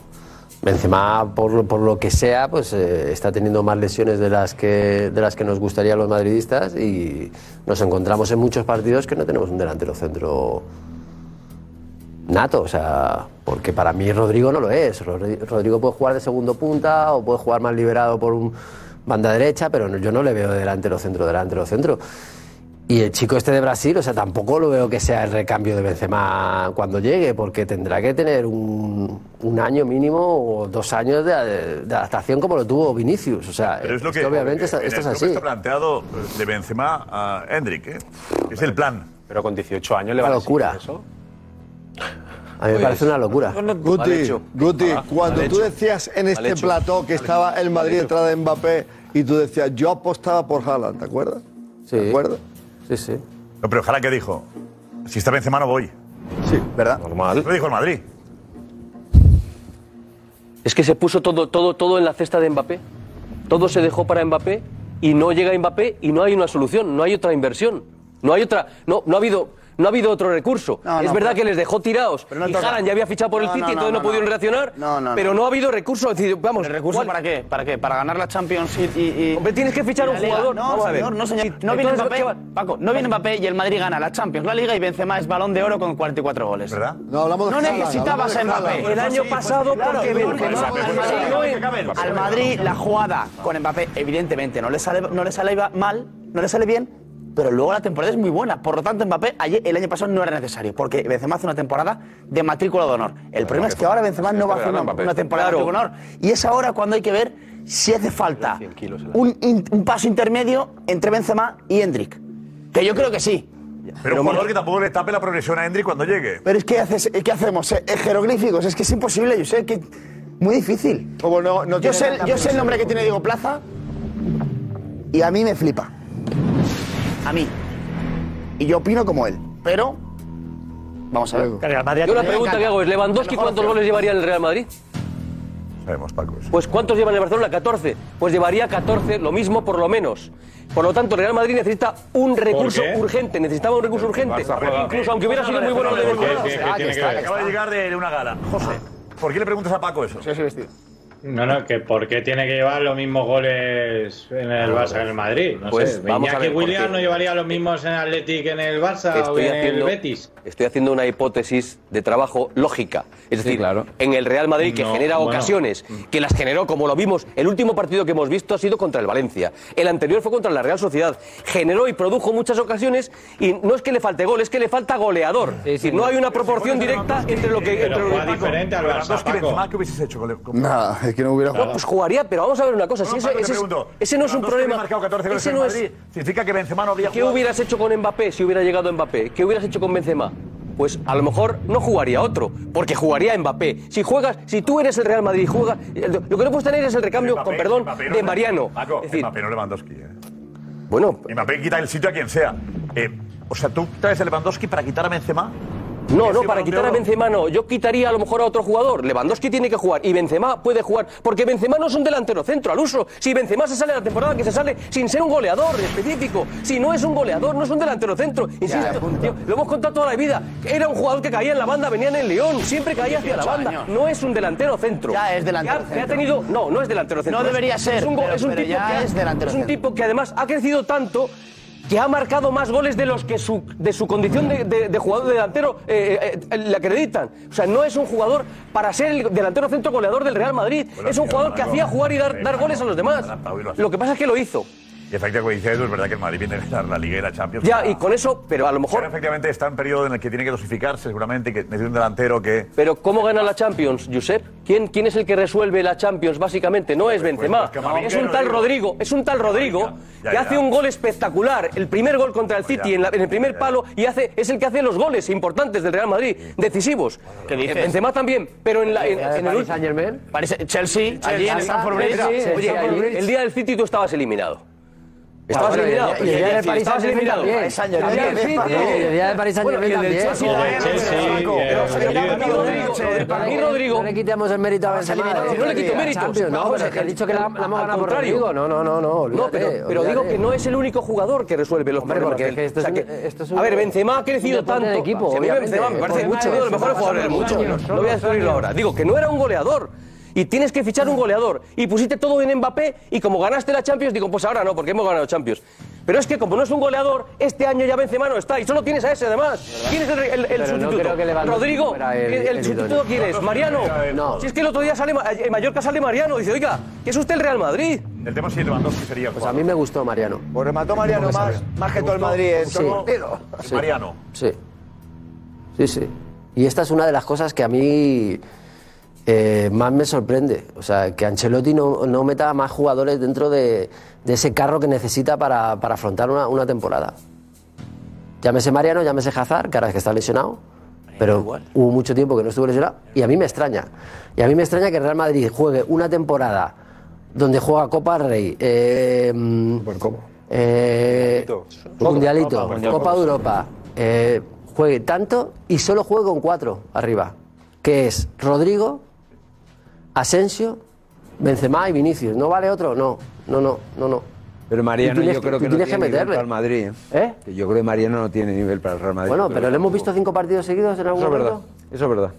Benzema, por, por lo que sea, pues eh, está teniendo más lesiones de las, que, de las que nos gustaría a los madridistas y nos encontramos en muchos partidos que no tenemos un delantero centro nato. O sea, porque para mí Rodrigo no lo es. Rodri- Rodrigo puede jugar de segundo punta o puede jugar más liberado por un banda derecha, pero yo no le veo de delantero centro, delantero centro. Y el chico este de Brasil, o sea, tampoco lo veo que sea el recambio de Benzema cuando llegue, porque tendrá que tener un, un año mínimo o dos años de, de adaptación como lo tuvo Vinicius. O sea, Pero es lo esto que obviamente en esto, es así. está planteado eh, de Benzema a Hendrik. ¿eh? Es el plan. Pero con 18 años le van a locura. eso. A mí me parece una locura. Guti, Guti, Ah, cuando tú decías en este plató que estaba el Madrid detrás de Mbappé y tú decías, yo apostaba por Haaland, ¿te acuerdas? Sí. ¿Te acuerdas? Sí, sí. No, pero ojalá que dijo, si está Benzema no voy. Sí, ¿verdad? Normal. Lo dijo el Madrid. Es que se puso todo, todo, todo en la cesta de Mbappé. Todo se dejó para Mbappé y no llega Mbappé y no hay una solución, no hay otra inversión. No hay otra, no, no ha habido. No ha habido otro recurso. No, es no, verdad pero- que les dejó tirados. pero no y ya había fichado por el City entonces no, pudieron no. reaccionar. No, no, pero no. no ha habido recurso. Es decir, vamos, ¿El recurso ¿cuál? para qué? ¿Para qué? ¿Para ganar la Champions y...? y, y- Hombre, tienes que fichar y un jugador. No, Vamos a ver. señor, no, señor. Sí, No viene Mbappé. Paco, no viene Mbappé y el Madrid gana la Champions, la Liga y Benzema es balón de oro con 44 goles. ¿Verdad? No, hablamos de Haaland, necesitabas a Mbappé. El año pasado, porque al Madrid, no, al Madrid la jugada con Mbappé evidentemente no le sale no le sale mal, no le sale bien, pero luego la temporada es muy buena. Por lo tanto, Mbappé ayer, el año pasado no era necesario, porque Benzema hace una temporada de matrícula de honor. El problema es que ahora Benzema no va a hacer una, una temporada de matrícula de honor. Y es ahora cuando hay que ver si hace falta un, in- un paso intermedio entre Benzema y Hendrik. Que yo creo que sí. Pero un jugador que tampoco le tape la progresión a Hendrik cuando llegue. Pero es que haces, ¿qué hacemos? Eh, Jeroglíficos, es que es imposible, yo sé que muy difícil. yo, sé, tanta yo sé el nombre que tiene Diego Plaza y a mí me flipa. A mí. Y yo opino como él. Pero vamos a ver. Yo la pregunta que hago es, ¿Lewandowski cuántos goles llevaría en el Real Madrid? Sabemos, Paco. Pues ¿cuántos lleva en el Barcelona? 14. Pues llevaría 14, lo mismo por lo menos. Por lo tanto, el Real Madrid necesita un recurso qué? urgente, necesitaba un recurso urgente. Incluso aunque hubiera sido muy bueno el de. Acaba de llegar de una gala. José, ¿por qué le preguntas a Paco eso? Sí, sí, vestido. No, no, que por qué tiene que llevar los mismos goles en el Barça que en el Madrid. No Pues sé. vamos a ver, ¿por Williams qué? no llevaría los mismos en Athletic que en el Barça o Estoy en haciendo, el Betis. estoy haciendo una hipótesis de trabajo lógica. Es Sí, decir, claro. en el Real Madrid, que No, genera bueno. ocasiones, que las generó como lo vimos, el último partido que hemos visto ha sido contra el Valencia. El anterior fue contra la Real Sociedad. Generó y produjo muchas ocasiones y no es que le falte gol, es que le falta goleador. Es decir, no hay una proporción directa entre lo que... entre lo que- Lewandowski, Benzema, ¿qué hubieses hecho Nada, es que no hubiera No, pues jugaría, pero vamos a ver una cosa. Si No, ese, pregunto, no es un problema. ha marcado 14 goles Ese no es, Madrid. Significa que Benzema no habría ¿Qué jugado. hubieras hecho con Mbappé si hubiera llegado Mbappé? ¿Qué hubieras hecho con Benzema? Pues a lo mejor no jugaría otro, porque jugaría Mbappé. Si juegas, si tú eres el Real Madrid, juega. Lo que no puedes tener es el recambio, Mbappé- con perdón, Mbappé no de Mariano. Paco, Es decir, Mbappé no Lewandowski. eh. Bueno. Mbappé quita el sitio a quien sea. Eh, o sea, ¿tú traes a Lewandowski para quitar a Benzema? No, ¿Que no, para quitar a? Benzema no. Yo quitaría a lo mejor a otro jugador. Lewandowski tiene que jugar y Benzema puede jugar. Porque Benzema no es un delantero centro al uso. Si Benzema se sale la temporada, que se sale sin ser un goleador específico. Si no es un goleador, no es un delantero centro. Insisto, tío, lo hemos contado toda la vida. Era un jugador que caía en la banda, venía en el León, siempre caía hacia la 18 banda. años. No es un delantero centro. Ya es delantero Que ha- que ha centro. tenido, no, no es delantero centro. No debería ser, Es un, pero- es un pero tipo ya que ha- es delantero es un centro. tipo que además ha crecido tanto que ha marcado más goles de los que su, de su condición de, de- de jugador de delantero eh, eh, le acreditan. O sea, no es un jugador para ser el delantero centro goleador del Real Madrid. es un jugador que hacía jugar y dar, dar goles a los demás. Lo que pasa es que lo hizo. Y efectivamente, como dice Edu, es verdad que el Madrid viene a ganar la Liga y la Champions. Ya, y con eso, pero a lo mejor. Pero efectivamente está en un periodo en el que tiene que dosificarse, seguramente, y que necesita un delantero que. Pero ¿cómo gana la Champions, Josep? ¿Quién, ¿Quién es el que resuelve la Champions, básicamente? No es Benzema. pues es un tal Rodrigo. Rodrigo. Es un tal Rodrigo ya, que ya. hace un gol espectacular. El primer gol contra el City en, la- en el primer palo y hace es el que hace los goles importantes del Real Madrid, decisivos. ¿Qué dices? Eh, Benzema también, pero en, la, en, en el Saint Germain. Parece Chelsea, allí en. Oye, el, el día del City tú estabas eliminado. Estabas eliminado. día- y el día del Paris Estabas Saint-Germain eliminado. también. Y el día Bueno, y el del también. Para mí Rodrigo. No le quitemos el mérito a Benzema. eliminado. No le quito mérito. No, pero es que he dicho que la, hemos ganado por. Rodrigo. No, no, no, no. Pero, digo que no es el único jugador que resuelve los problemas. a ver, Benzema ha crecido tanto. de equipo, Benzema me parece mucho. uno de los mejores jugadores del mundo. No voy a descubrirlo ahora. Digo que no era un goleador. Y tienes que fichar un goleador. Y pusiste todo en Mbappé. Y como ganaste la Champions, digo, pues ahora no, porque hemos ganado Champions. Pero es que como no es un goleador, este año ya Benzema no está. Y solo tienes a ese además. ¿Quién es el, el- el Pero no sustituto? Rodrigo. el- ¿El, el sustituto quién es? Mariano. No. Si es que el otro día sale, Ma- en Mallorca sale Mariano. Dice, oiga, ¿qué es usted el Real Madrid? El tema es si Lewandowski sería Pues a mí me gustó Mariano. Pues remató Mariano más, más que todo el Madrid en Sí. Sí. Mariano. Sí. Sí, sí. Y esta es una de las cosas que a mí eh, más me sorprende. O sea, que Ancelotti no, no meta más jugadores dentro de, de ese carro que necesita para, para afrontar una, una temporada. Llámese Mariano, llámese Hazard, que ahora es que está lesionado. Pero hubo mucho tiempo que no estuvo lesionado. Y a mí me extraña. Y a mí me extraña que el Real Madrid juegue una temporada donde juega Copa Rey. Eh, eh, Mundialito, Copa. de Europa. eh, juegue tanto y solo juegue con cuatro arriba. Que es Rodrigo, Asensio, Benzema y Vinicius. ¿No vale otro? No, no, no, no, no. Pero Mariano tienes yo que- creo tú que no tienes tiene que nivel meterle. para el Madrid. ¿eh? ¿Eh? Que yo creo que Mariano no tiene nivel para el Real Madrid. Bueno, pero le hemos visto cinco partidos seguidos en algún Eso es verdad. momento. Eso es verdad.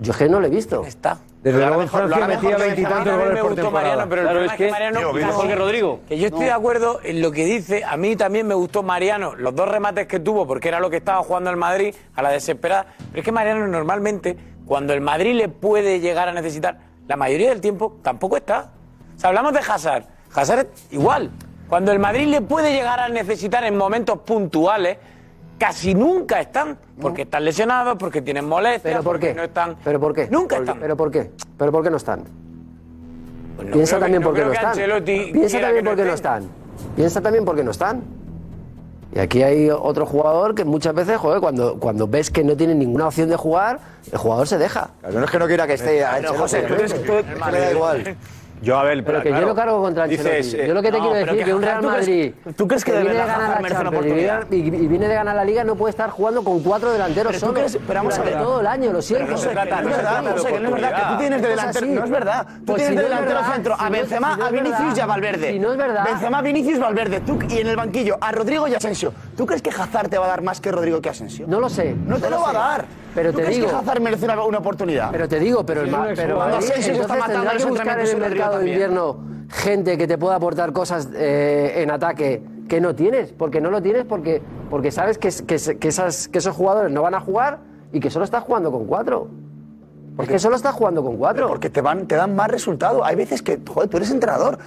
Yo es que no lo he visto. Está. Desde luego en Francia metía veintitantos Benzema. A mí goles me por gustó temporada. Mariano, pero el Claro, problema es que- Mariano quizás- mejor que Rodrigo. Que yo estoy de acuerdo en lo que dice. A mí también me gustó Mariano, los dos remates que tuvo, porque era lo que estaba jugando el Madrid a la desesperada. Pero es que Mariano normalmente, cuando el Madrid le puede llegar a necesitar, la mayoría del tiempo tampoco está. O sea, hablamos de Hazard. Hazard igual. Cuando el Madrid le puede llegar a necesitar en momentos puntuales, casi nunca están. Porque están lesionados, porque tienen molestias, ¿Pero por porque qué? no están. ¿Pero por qué? Nunca están. ¿Pero por qué? ¿Pero por qué no están? no Piensa también por qué no están. Piensa también por qué no están. Piensa también por qué no están. Y aquí hay otro jugador que muchas veces, joder, cuando, cuando ves que no tiene ninguna opción de jugar, el jugador se deja. Claro, no es que no quiera que esté Pero, José, tú que le da igual. Yo, a ver, Pero que yo no cargo contra Ancelotti. yo lo que te quiero decir es que un Real Madrid ¿tú crees que de viene de ganar la merece una Champions y viene- y, viene de ganar la Liga no puede estar jugando con cuatro delanteros Pero tú solos crees- pero vamos a ver. todo el año, lo siento. Pero no se trata, no es verdad, que no es verdad, que tú tienes de delantero, no es verdad. Tú Pues tienes si de no delantero verdad, centro a si no- Benzema, si no a Vinicius y a Valverde. si no es verdad. Benzema, Vinicius, Valverde. Tú, y en el banquillo a Rodrigo y a Asensio. ¿Tú crees que Hazard te va a dar más que Rodrigo que Asensio? No lo sé. No te no lo va a sé. dar. Pero ¿Tú te crees digo- que Hazard merece una, una oportunidad? Pero te digo, pero el, Sí, ma- pero. Madrid, Asensio se está entonces matando tendrá en que buscar en entrenamientos el en el Río mercado de también. invierno gente que te pueda aportar cosas eh, en ataque que no tienes, porque no lo tienes porque, porque sabes que, es- que, es- que esas, que esos jugadores no van a jugar y que solo estás jugando con cuatro. Es que solo estás jugando con cuatro. Porque te, van, te dan más resultado. Hay veces que, joder, tú eres entrenador.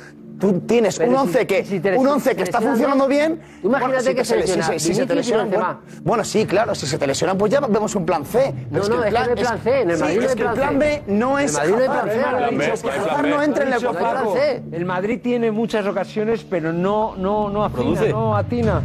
Tú tienes Pero un si- 11 que, si te un lesiona- 11 que está funcionando bien. tú imagínate si que te se le- lesiona si, se- si se te Benzema. bueno, bueno, sí, claro, si se te lesionan, pues ya vemos un plan C. No, Pero no, que es que no hay plan C, en el sí, Madrid no es que el plan plan C. B no es el Madrid no hay plan C, que no entra en plan C. El Madrid tiene muchas ocasiones, pero no, no, no afina, Produce. no atina.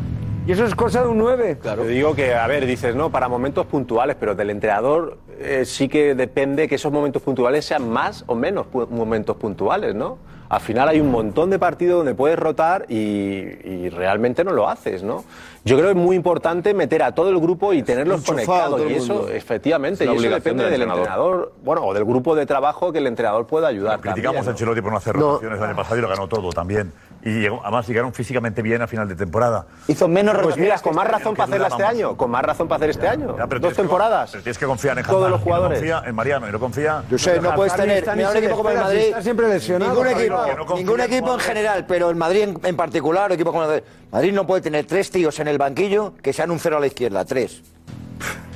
Y eso es cosa de un 9. Yo digo que, a ver, dices, no, para momentos puntuales, pero del entrenador eh, sí que depende que esos momentos puntuales sean más o menos pu- momentos puntuales, ¿no? Al final hay un montón de partidos donde puedes rotar y, y realmente no lo haces, ¿no? Yo creo que es muy importante meter a todo el grupo y tenerlos conectados. Y eso, efectivamente, Es y eso depende del del entrenador. entrenador, bueno, o del grupo de trabajo que el entrenador pueda ayudar. Criticamos también, a Ancelotti por no hacer No. rotaciones el año pasado y lo ganó todo también. Y llegó- además llegaron físicamente bien a final de temporada. Hizo menos Pues mira, que con más este razón año, para hacerla este año, con más razón para hacer este año. Ya, pero Dos temporadas. pero tienes que confiar en Todos Hazard, los jugadores. No confía en Mariano y no confía. José, no puedes tener un equipo como el Madrid. siempre lesionado. Ningún equipo, ningún en equipo en general, pero el Madrid en, en particular, equipo como el Madrid, Madrid no puede tener tres tíos en el banquillo que sean un cero a la izquierda, tres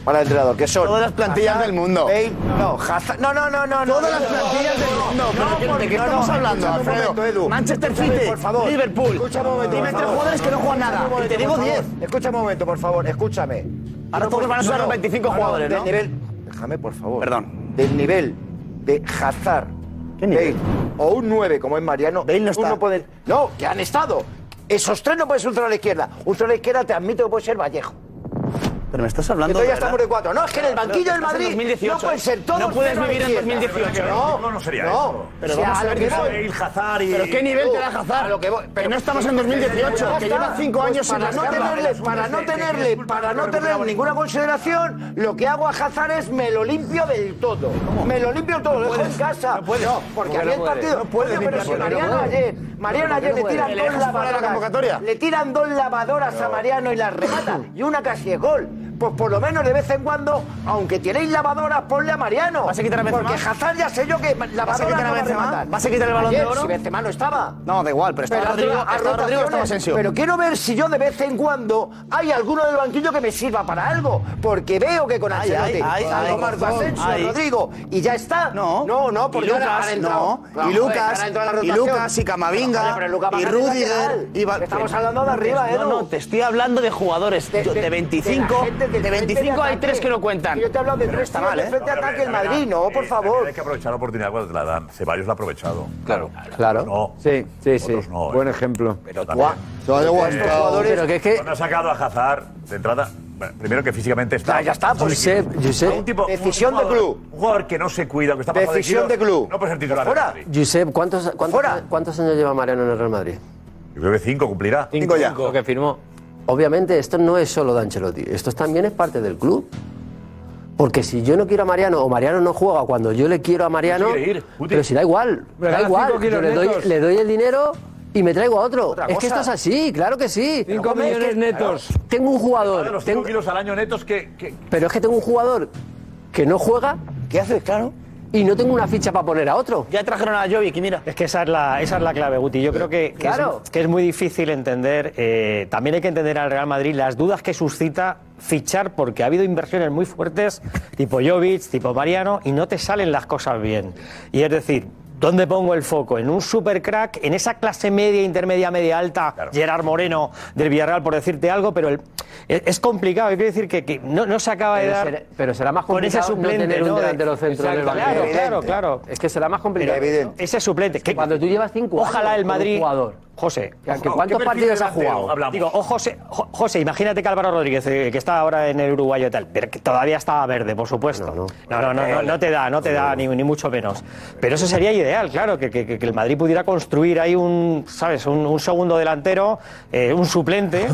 para el entrenador, que son todas las plantillas del mundo. No, Hazard, no, no, no, no, todas no, las plantillas no, del mundo. No, pero ¿de Manchester City. Liverpool. Escucha un momento. Dime tres jugadores que no juegan nada. Te digo 10. Escucha un momento, por favor, escúchame. Ahora todos van a ser 25 jugadores, ¿no? Del nivel, déjame, por favor. Perdón. Del nivel de Hazard, ¿Qué? Bale, o un 9 como es Mariano. Bale no está. No, que han estado. Esos tres no pueden ser a la izquierda. A la izquierda te admito que puede ser Vallejo. Pero me estás hablando. Entonces ya estamos de cuatro. No, es que en el banquillo del Madrid 2018. no pueden ser todos. No puedes vivir en 2018. No, no, no sería. No, pero vamos a ver que Pero qué nivel te da Hazard. Pero no estamos en 2018, que lleva cinco años pues en no tenerle, para no tenerle, para no tener ninguna consideración, lo que hago a Hazard es me lo limpio del todo. Me lo limpio todo, lo dejo en casa. No porque había el partido. No puedes, pero si Mariano ayer, Mariano ayer le tiran dos lavadoras. Le tiran dos lavadoras a Mariano y las remata. [clears throat] Y una casi es gol pues por lo menos de vez en cuando, aunque tenéis lavadoras, ponle a Mariano. ¿Vas a quitar a Benzema? Porque Hazard ya sé yo que lavadora ¿Vas a quitar a va a ¿Vas a quitar el balón Ayer, de oro? si Benzema no estaba. No, da igual, pero estaba pero Rodrigo, estaba Rodrigo. Pero quiero ver si yo de vez en cuando hay alguno del banquillo que me sirva para algo, porque veo que con Ancelotti, algo Marco Asensio, hay. Rodrigo, y ya está. No, no, no porque y Lucas, no. Y Lucas, y Lucas, y Camavinga, y Rudiger, Estamos hablando de arriba, ¿eh? No, no, te estoy hablando de jugadores de 25 de 25 hay 3 que no cuentan. Yo te he hablado de 3 está mal, ¿eh? frente ataque en Madrid, no, por favor. Hay que aprovechar la oportunidad cuando te la dan. Ceballos la ha aprovechado. Claro, claro. No. Sí, sí, sí. Buen ¿eh? ejemplo. Pero tú Pero es que. Cuando ha sacado a Hazard de entrada. Bueno, primero que físicamente está. Claro, ya está, Josep, Josep. Un tipo, Decisión de club. Jugador que no se cuida, que está pasado Decisión de, kilos, de club. No puede ser titular. Fuera. Josep, ¿cuántos, cuántos, años lleva Mariano en el Real Madrid? Yo creo que cinco cumplirá. Cinco, cinco ya. Cinco. que firmó obviamente esto no es solo de Ancelotti, esto también es parte del club. Porque si yo no quiero a Mariano o Mariano no juega cuando yo le quiero a Mariano, pero si da igual, da igual, le doy, el dinero y me traigo a otro. Es que esto es así, claro que sí. 5 millones netos. Tengo un jugador. Tengo... kilos al año netos que, que, Pero es que tengo un jugador que no juega. ¿Qué haces, claro? y no tengo una ficha para poner a otro. Ya trajeron a Jovic y mira. Es que esa es la, esa es la clave, Guti. Yo creo que, claro. es, que es, muy difícil entender, eh, también hay que entender al Real Madrid las dudas que suscita fichar porque ha habido inversiones muy fuertes, tipo Jovic, tipo Mariano, y no te salen las cosas bien. Y es decir, ¿Dónde pongo el foco? ¿En un supercrack? ¿En esa clase media, intermedia, media alta? Gerard Moreno del Villarreal, por decirte algo, pero el, es, es, complicado. Quiero decir que, no, se acaba de dar. Será, pero será más complicado con ese suplente, tener un centro Claro, claro, claro. Es que será más complicado. Pero, ese suplente. Que, cuando tú llevas cinco años, Ojalá el Madrid. Jugador José, ¿cuántos partidos ha jugado? Digo, oh, José, José, imagínate que Álvaro Rodríguez, eh, que está ahora en el uruguayo y tal, pero que todavía estaba verde, por supuesto. No, no, no, no, no, te da, no te da, ni, ni, mucho menos. Pero eso sería ideal, claro, que, el Madrid pudiera construir ahí un, ¿sabes? Un, segundo delantero, eh, [laughs] un suplente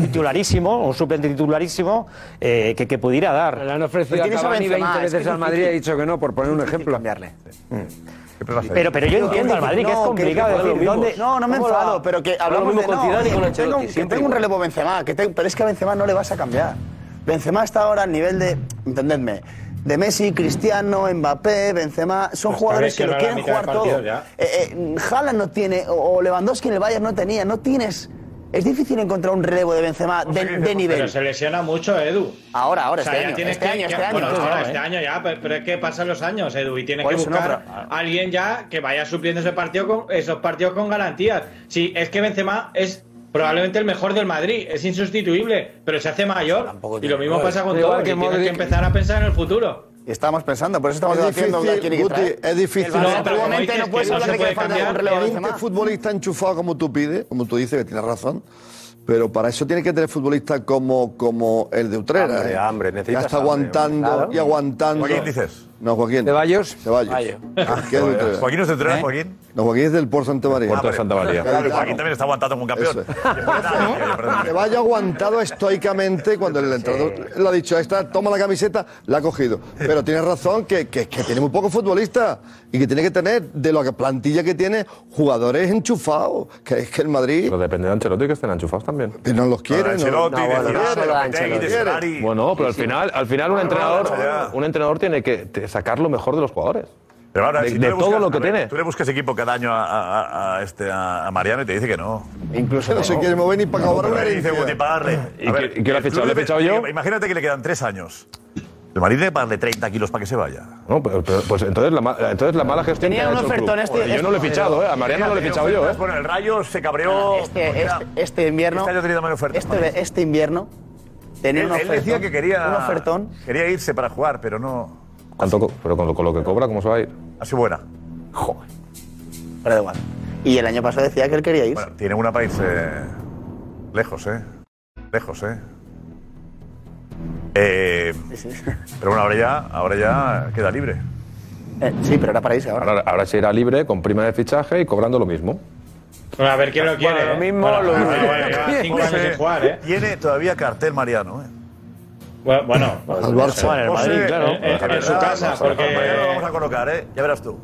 titularísimo, un suplente titularísimo, eh, que, pudiera dar. Le han ofrecido 20 veces al Madrid y ha dicho que no, por poner un ejemplo. Cambiarle. Mm. Pero, pero yo entiendo al Madrid que es complicado decir dónde. No, no me enfado, pero que hablamos de no, que tengo un relevo Benzema, que pero es que a Benzema no le vas a cambiar. Benzema está ahora al nivel de, entendedme, de Messi, Cristiano, Mbappé, Benzema, son jugadores que lo quieren jugar todo. Haaland eh, eh, no tiene, o Lewandowski en el Bayern no tenía, no tienes es difícil encontrar un relevo de Benzema de, nivel. Pero se lesiona mucho, Edu. Ahora, ahora, este, este, este, año, este, este eh. año, ya, pero, es que pasan los años, Edu, y tienes que buscar a ah. alguien ya que vaya supliendo ese partido con, esos partidos con garantías. Sí, es que Benzema es probablemente el mejor del Madrid, es insustituible, pero se hace mayor. Y lo mismo pasa con todo, que tienes que empezar a pensar en el futuro. Estábamos pensando, por eso estamos debatiendo difícil, quién hay que traer. Es difícil. No, no, pero no, no puedes hablar de que le falta un relevo a futbolista enchufado como tú pides, como tú dices, que tienes razón. Pero para eso tiene que tener futbolistas como, como el de Utrera. Hambre, eh, hambre, necesitas. Ya está hambre, aguantando claro. y aguantando. ¿Qué dices? No, Joaquín. ¿Ceballos? Ceballos. Ah, Ceballos. Joaquín no se entrena, ¿Eh? Joaquín. No, Joaquín es del Por Santa María. Puerto de Santa María. Joaquín también está aguantando como un campeón. Ceballos ha [laughs] aguantado estoicamente cuando el entrenador le ha dicho, esta, toma la camiseta, la ha cogido. Pero tienes razón que, que, tiene muy pocos futbolistas y que tiene que tener, de la plantilla que tiene, jugadores enchufados. Que es que el Madrid... Pero depende de Ancelotti que estén enchufados también. Que no los quiere, ¿no? Bueno, pero al final, al final un entrenador, un entrenador tiene que sacar lo mejor de los jugadores. Pero ahora, de si de le todo buscas- lo que ver, tiene. Tú le buscas equipo cada año a, a- a este, a, Mariano y te dice que no. Incluso no se quiere mover ni para cobrar una Dice herencia. Guti pagarle. ¿Y A qué- ver, y qué le ha fichado? ¿Le he fichado yo? Imagínate que le quedan tres años. El Madrid debe pagarle 30 kilos para que se vaya. No, pero, pero- pues entonces la, entonces la mala gestión Tenía que ha un hecho el club. ofertón este- yo no lo he este- fichado, ¿eh? A Mariano no lo he fichado yo, ¿eh? Bueno, el Rayo se cabreó. Este, este, este invierno. Este año ha tenido menos ofertas, Este, este invierno. Tenía Él, un él decía ofertón, que quería, Un ofertón. quería irse para jugar, pero no. ¿Cuánto co- pero con lo, con lo que cobra, ¿cómo se va a ir? Así buena. Joder. Pero da igual. Y el año pasado decía que él quería irse. Bueno, tiene una país eh, lejos, ¿eh? Lejos, ¿eh? Eh, Pero bueno, ahora ya, ahora ya queda libre. Eh, sí, pero era para irse ahora. Ahora, ahora se irá libre con prima de fichaje y cobrando lo mismo. Bueno, a ver quién lo quiere. Bueno, lo mismo, Bueno, lo bueno, mismo. bueno, lleva cinco años sin jugar, ¿eh? Tiene todavía cartel Mariano, ¿eh? Bueno, bueno, [laughs] Al Barça. Bueno, el Madrid, claro. En, en- en su casa, porque. Lo vamos a colocar, ¿eh? Ya verás tú.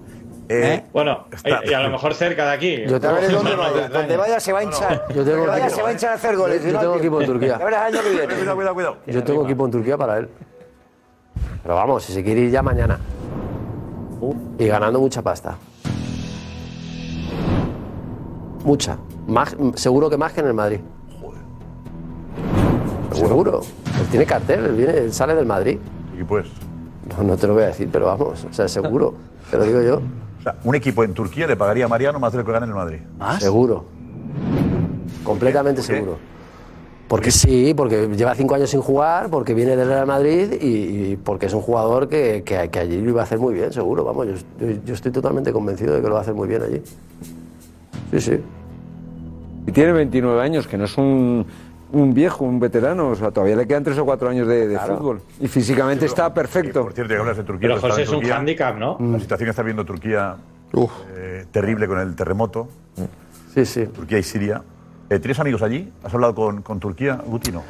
Eh, Bueno, y, y a lo mejor cerca de aquí. Yo tengo- A ver dónde vaya. Donde vaya se va a hinchar. Yo tengo Donde vaya equipo. se va a hinchar a hacer goles. Yo tengo equipo en Turquía. [laughs] Año que viene. Cuidado, cuidado, cuidado. Yo tengo equipo en Turquía para él. Pero vamos, si se quiere ir ya mañana. Y ganando mucha pasta. Mucha. Más, seguro que más que en el Madrid. Seguro. Él tiene cartel, él, viene, él sale del Madrid. Y pues. No, no te lo voy a decir, pero vamos, o sea, seguro. Te lo digo yo. O sea, un equipo en Turquía le pagaría a Mariano más de lo que gana en el Madrid. Seguro. Completamente seguro. Porque sí, porque lleva cinco años sin jugar, porque viene del Real Madrid y, y porque es un jugador que, que- que allí lo iba a hacer muy bien, seguro. Vamos, yo, yo- yo estoy totalmente convencido de que lo va a hacer muy bien allí. Sí, sí. Y tiene 29 años, que no es un, un viejo, un veterano. O sea, todavía le quedan 3 o 4 años de, de fútbol. Y físicamente está perfecto. Por cierto, que hablas de Turquía. Pero José en es un Turquía. hándicap, ¿no? La situación que está viendo Turquía eh, terrible con el terremoto. Sí, sí. Turquía y Siria. Eh, ¿Tienes amigos allí? ¿Has hablado con, con Turquía, Guti? No.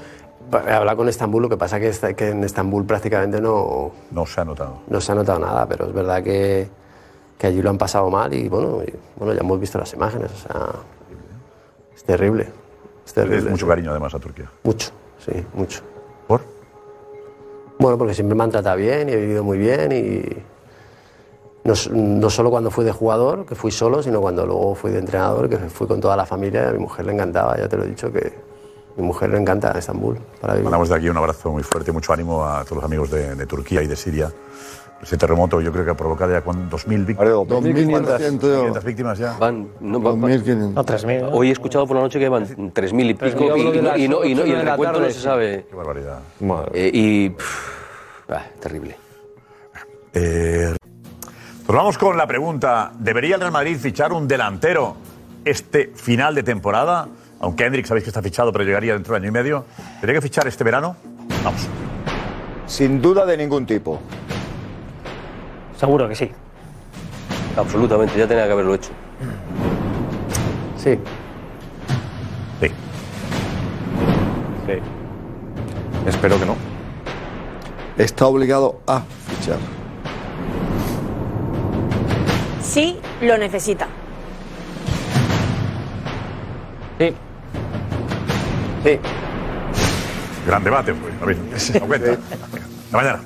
He hablado con Estambul, lo que pasa que, está- que en Estambul prácticamente no, No se ha notado. no se ha notado nada, pero es verdad que, que allí lo han pasado mal y bueno, y, bueno, ya hemos visto las imágenes, o sea, es terrible. Es terrible. Mucho cariño además a Turquía. Mucho, sí, mucho. ¿Por? Bueno, porque siempre me han tratado bien y he vivido muy bien y no, no solo cuando fui de jugador, que fui solo, sino cuando luego fui de entrenador, que fui con toda la familia a mi mujer le encantaba, ya te lo he dicho, que a mi mujer le encanta Estambul para vivir. Mandamos de aquí un abrazo muy fuerte, mucho ánimo a todos los amigos de, de Turquía y de Siria. Ese terremoto yo creo que ha provocado ya ¿cuán- 2.000 víctimas. 2.500. 2.500 víctimas ya. Van, no, van- van- 2.500. No, 3.000. Hoy he escuchado por la noche que van 3.000 y pico y, y y no- y el recuento no se sabe. Qué barbaridad. Eh, y. pff, ah, terrible. Eh, pues vamos con la pregunta. ¿Debería el Real Madrid fichar un delantero este final de temporada? Aunque Hendrik sabéis que está fichado, pero llegaría dentro de año y medio. ¿Tendría que fichar este verano? Vamos. Sin duda de ningún tipo. Seguro que sí. Absolutamente, ya tenía que haberlo hecho. Sí. Sí. Sí. Espero que no. Está obligado a fichar. Sí, lo necesita. Sí. Sí. Gran debate, pues. A ver, 90. Hasta mañana.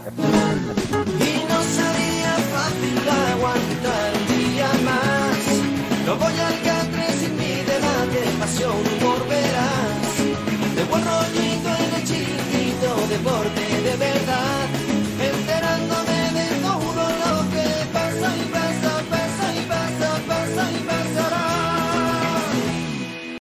por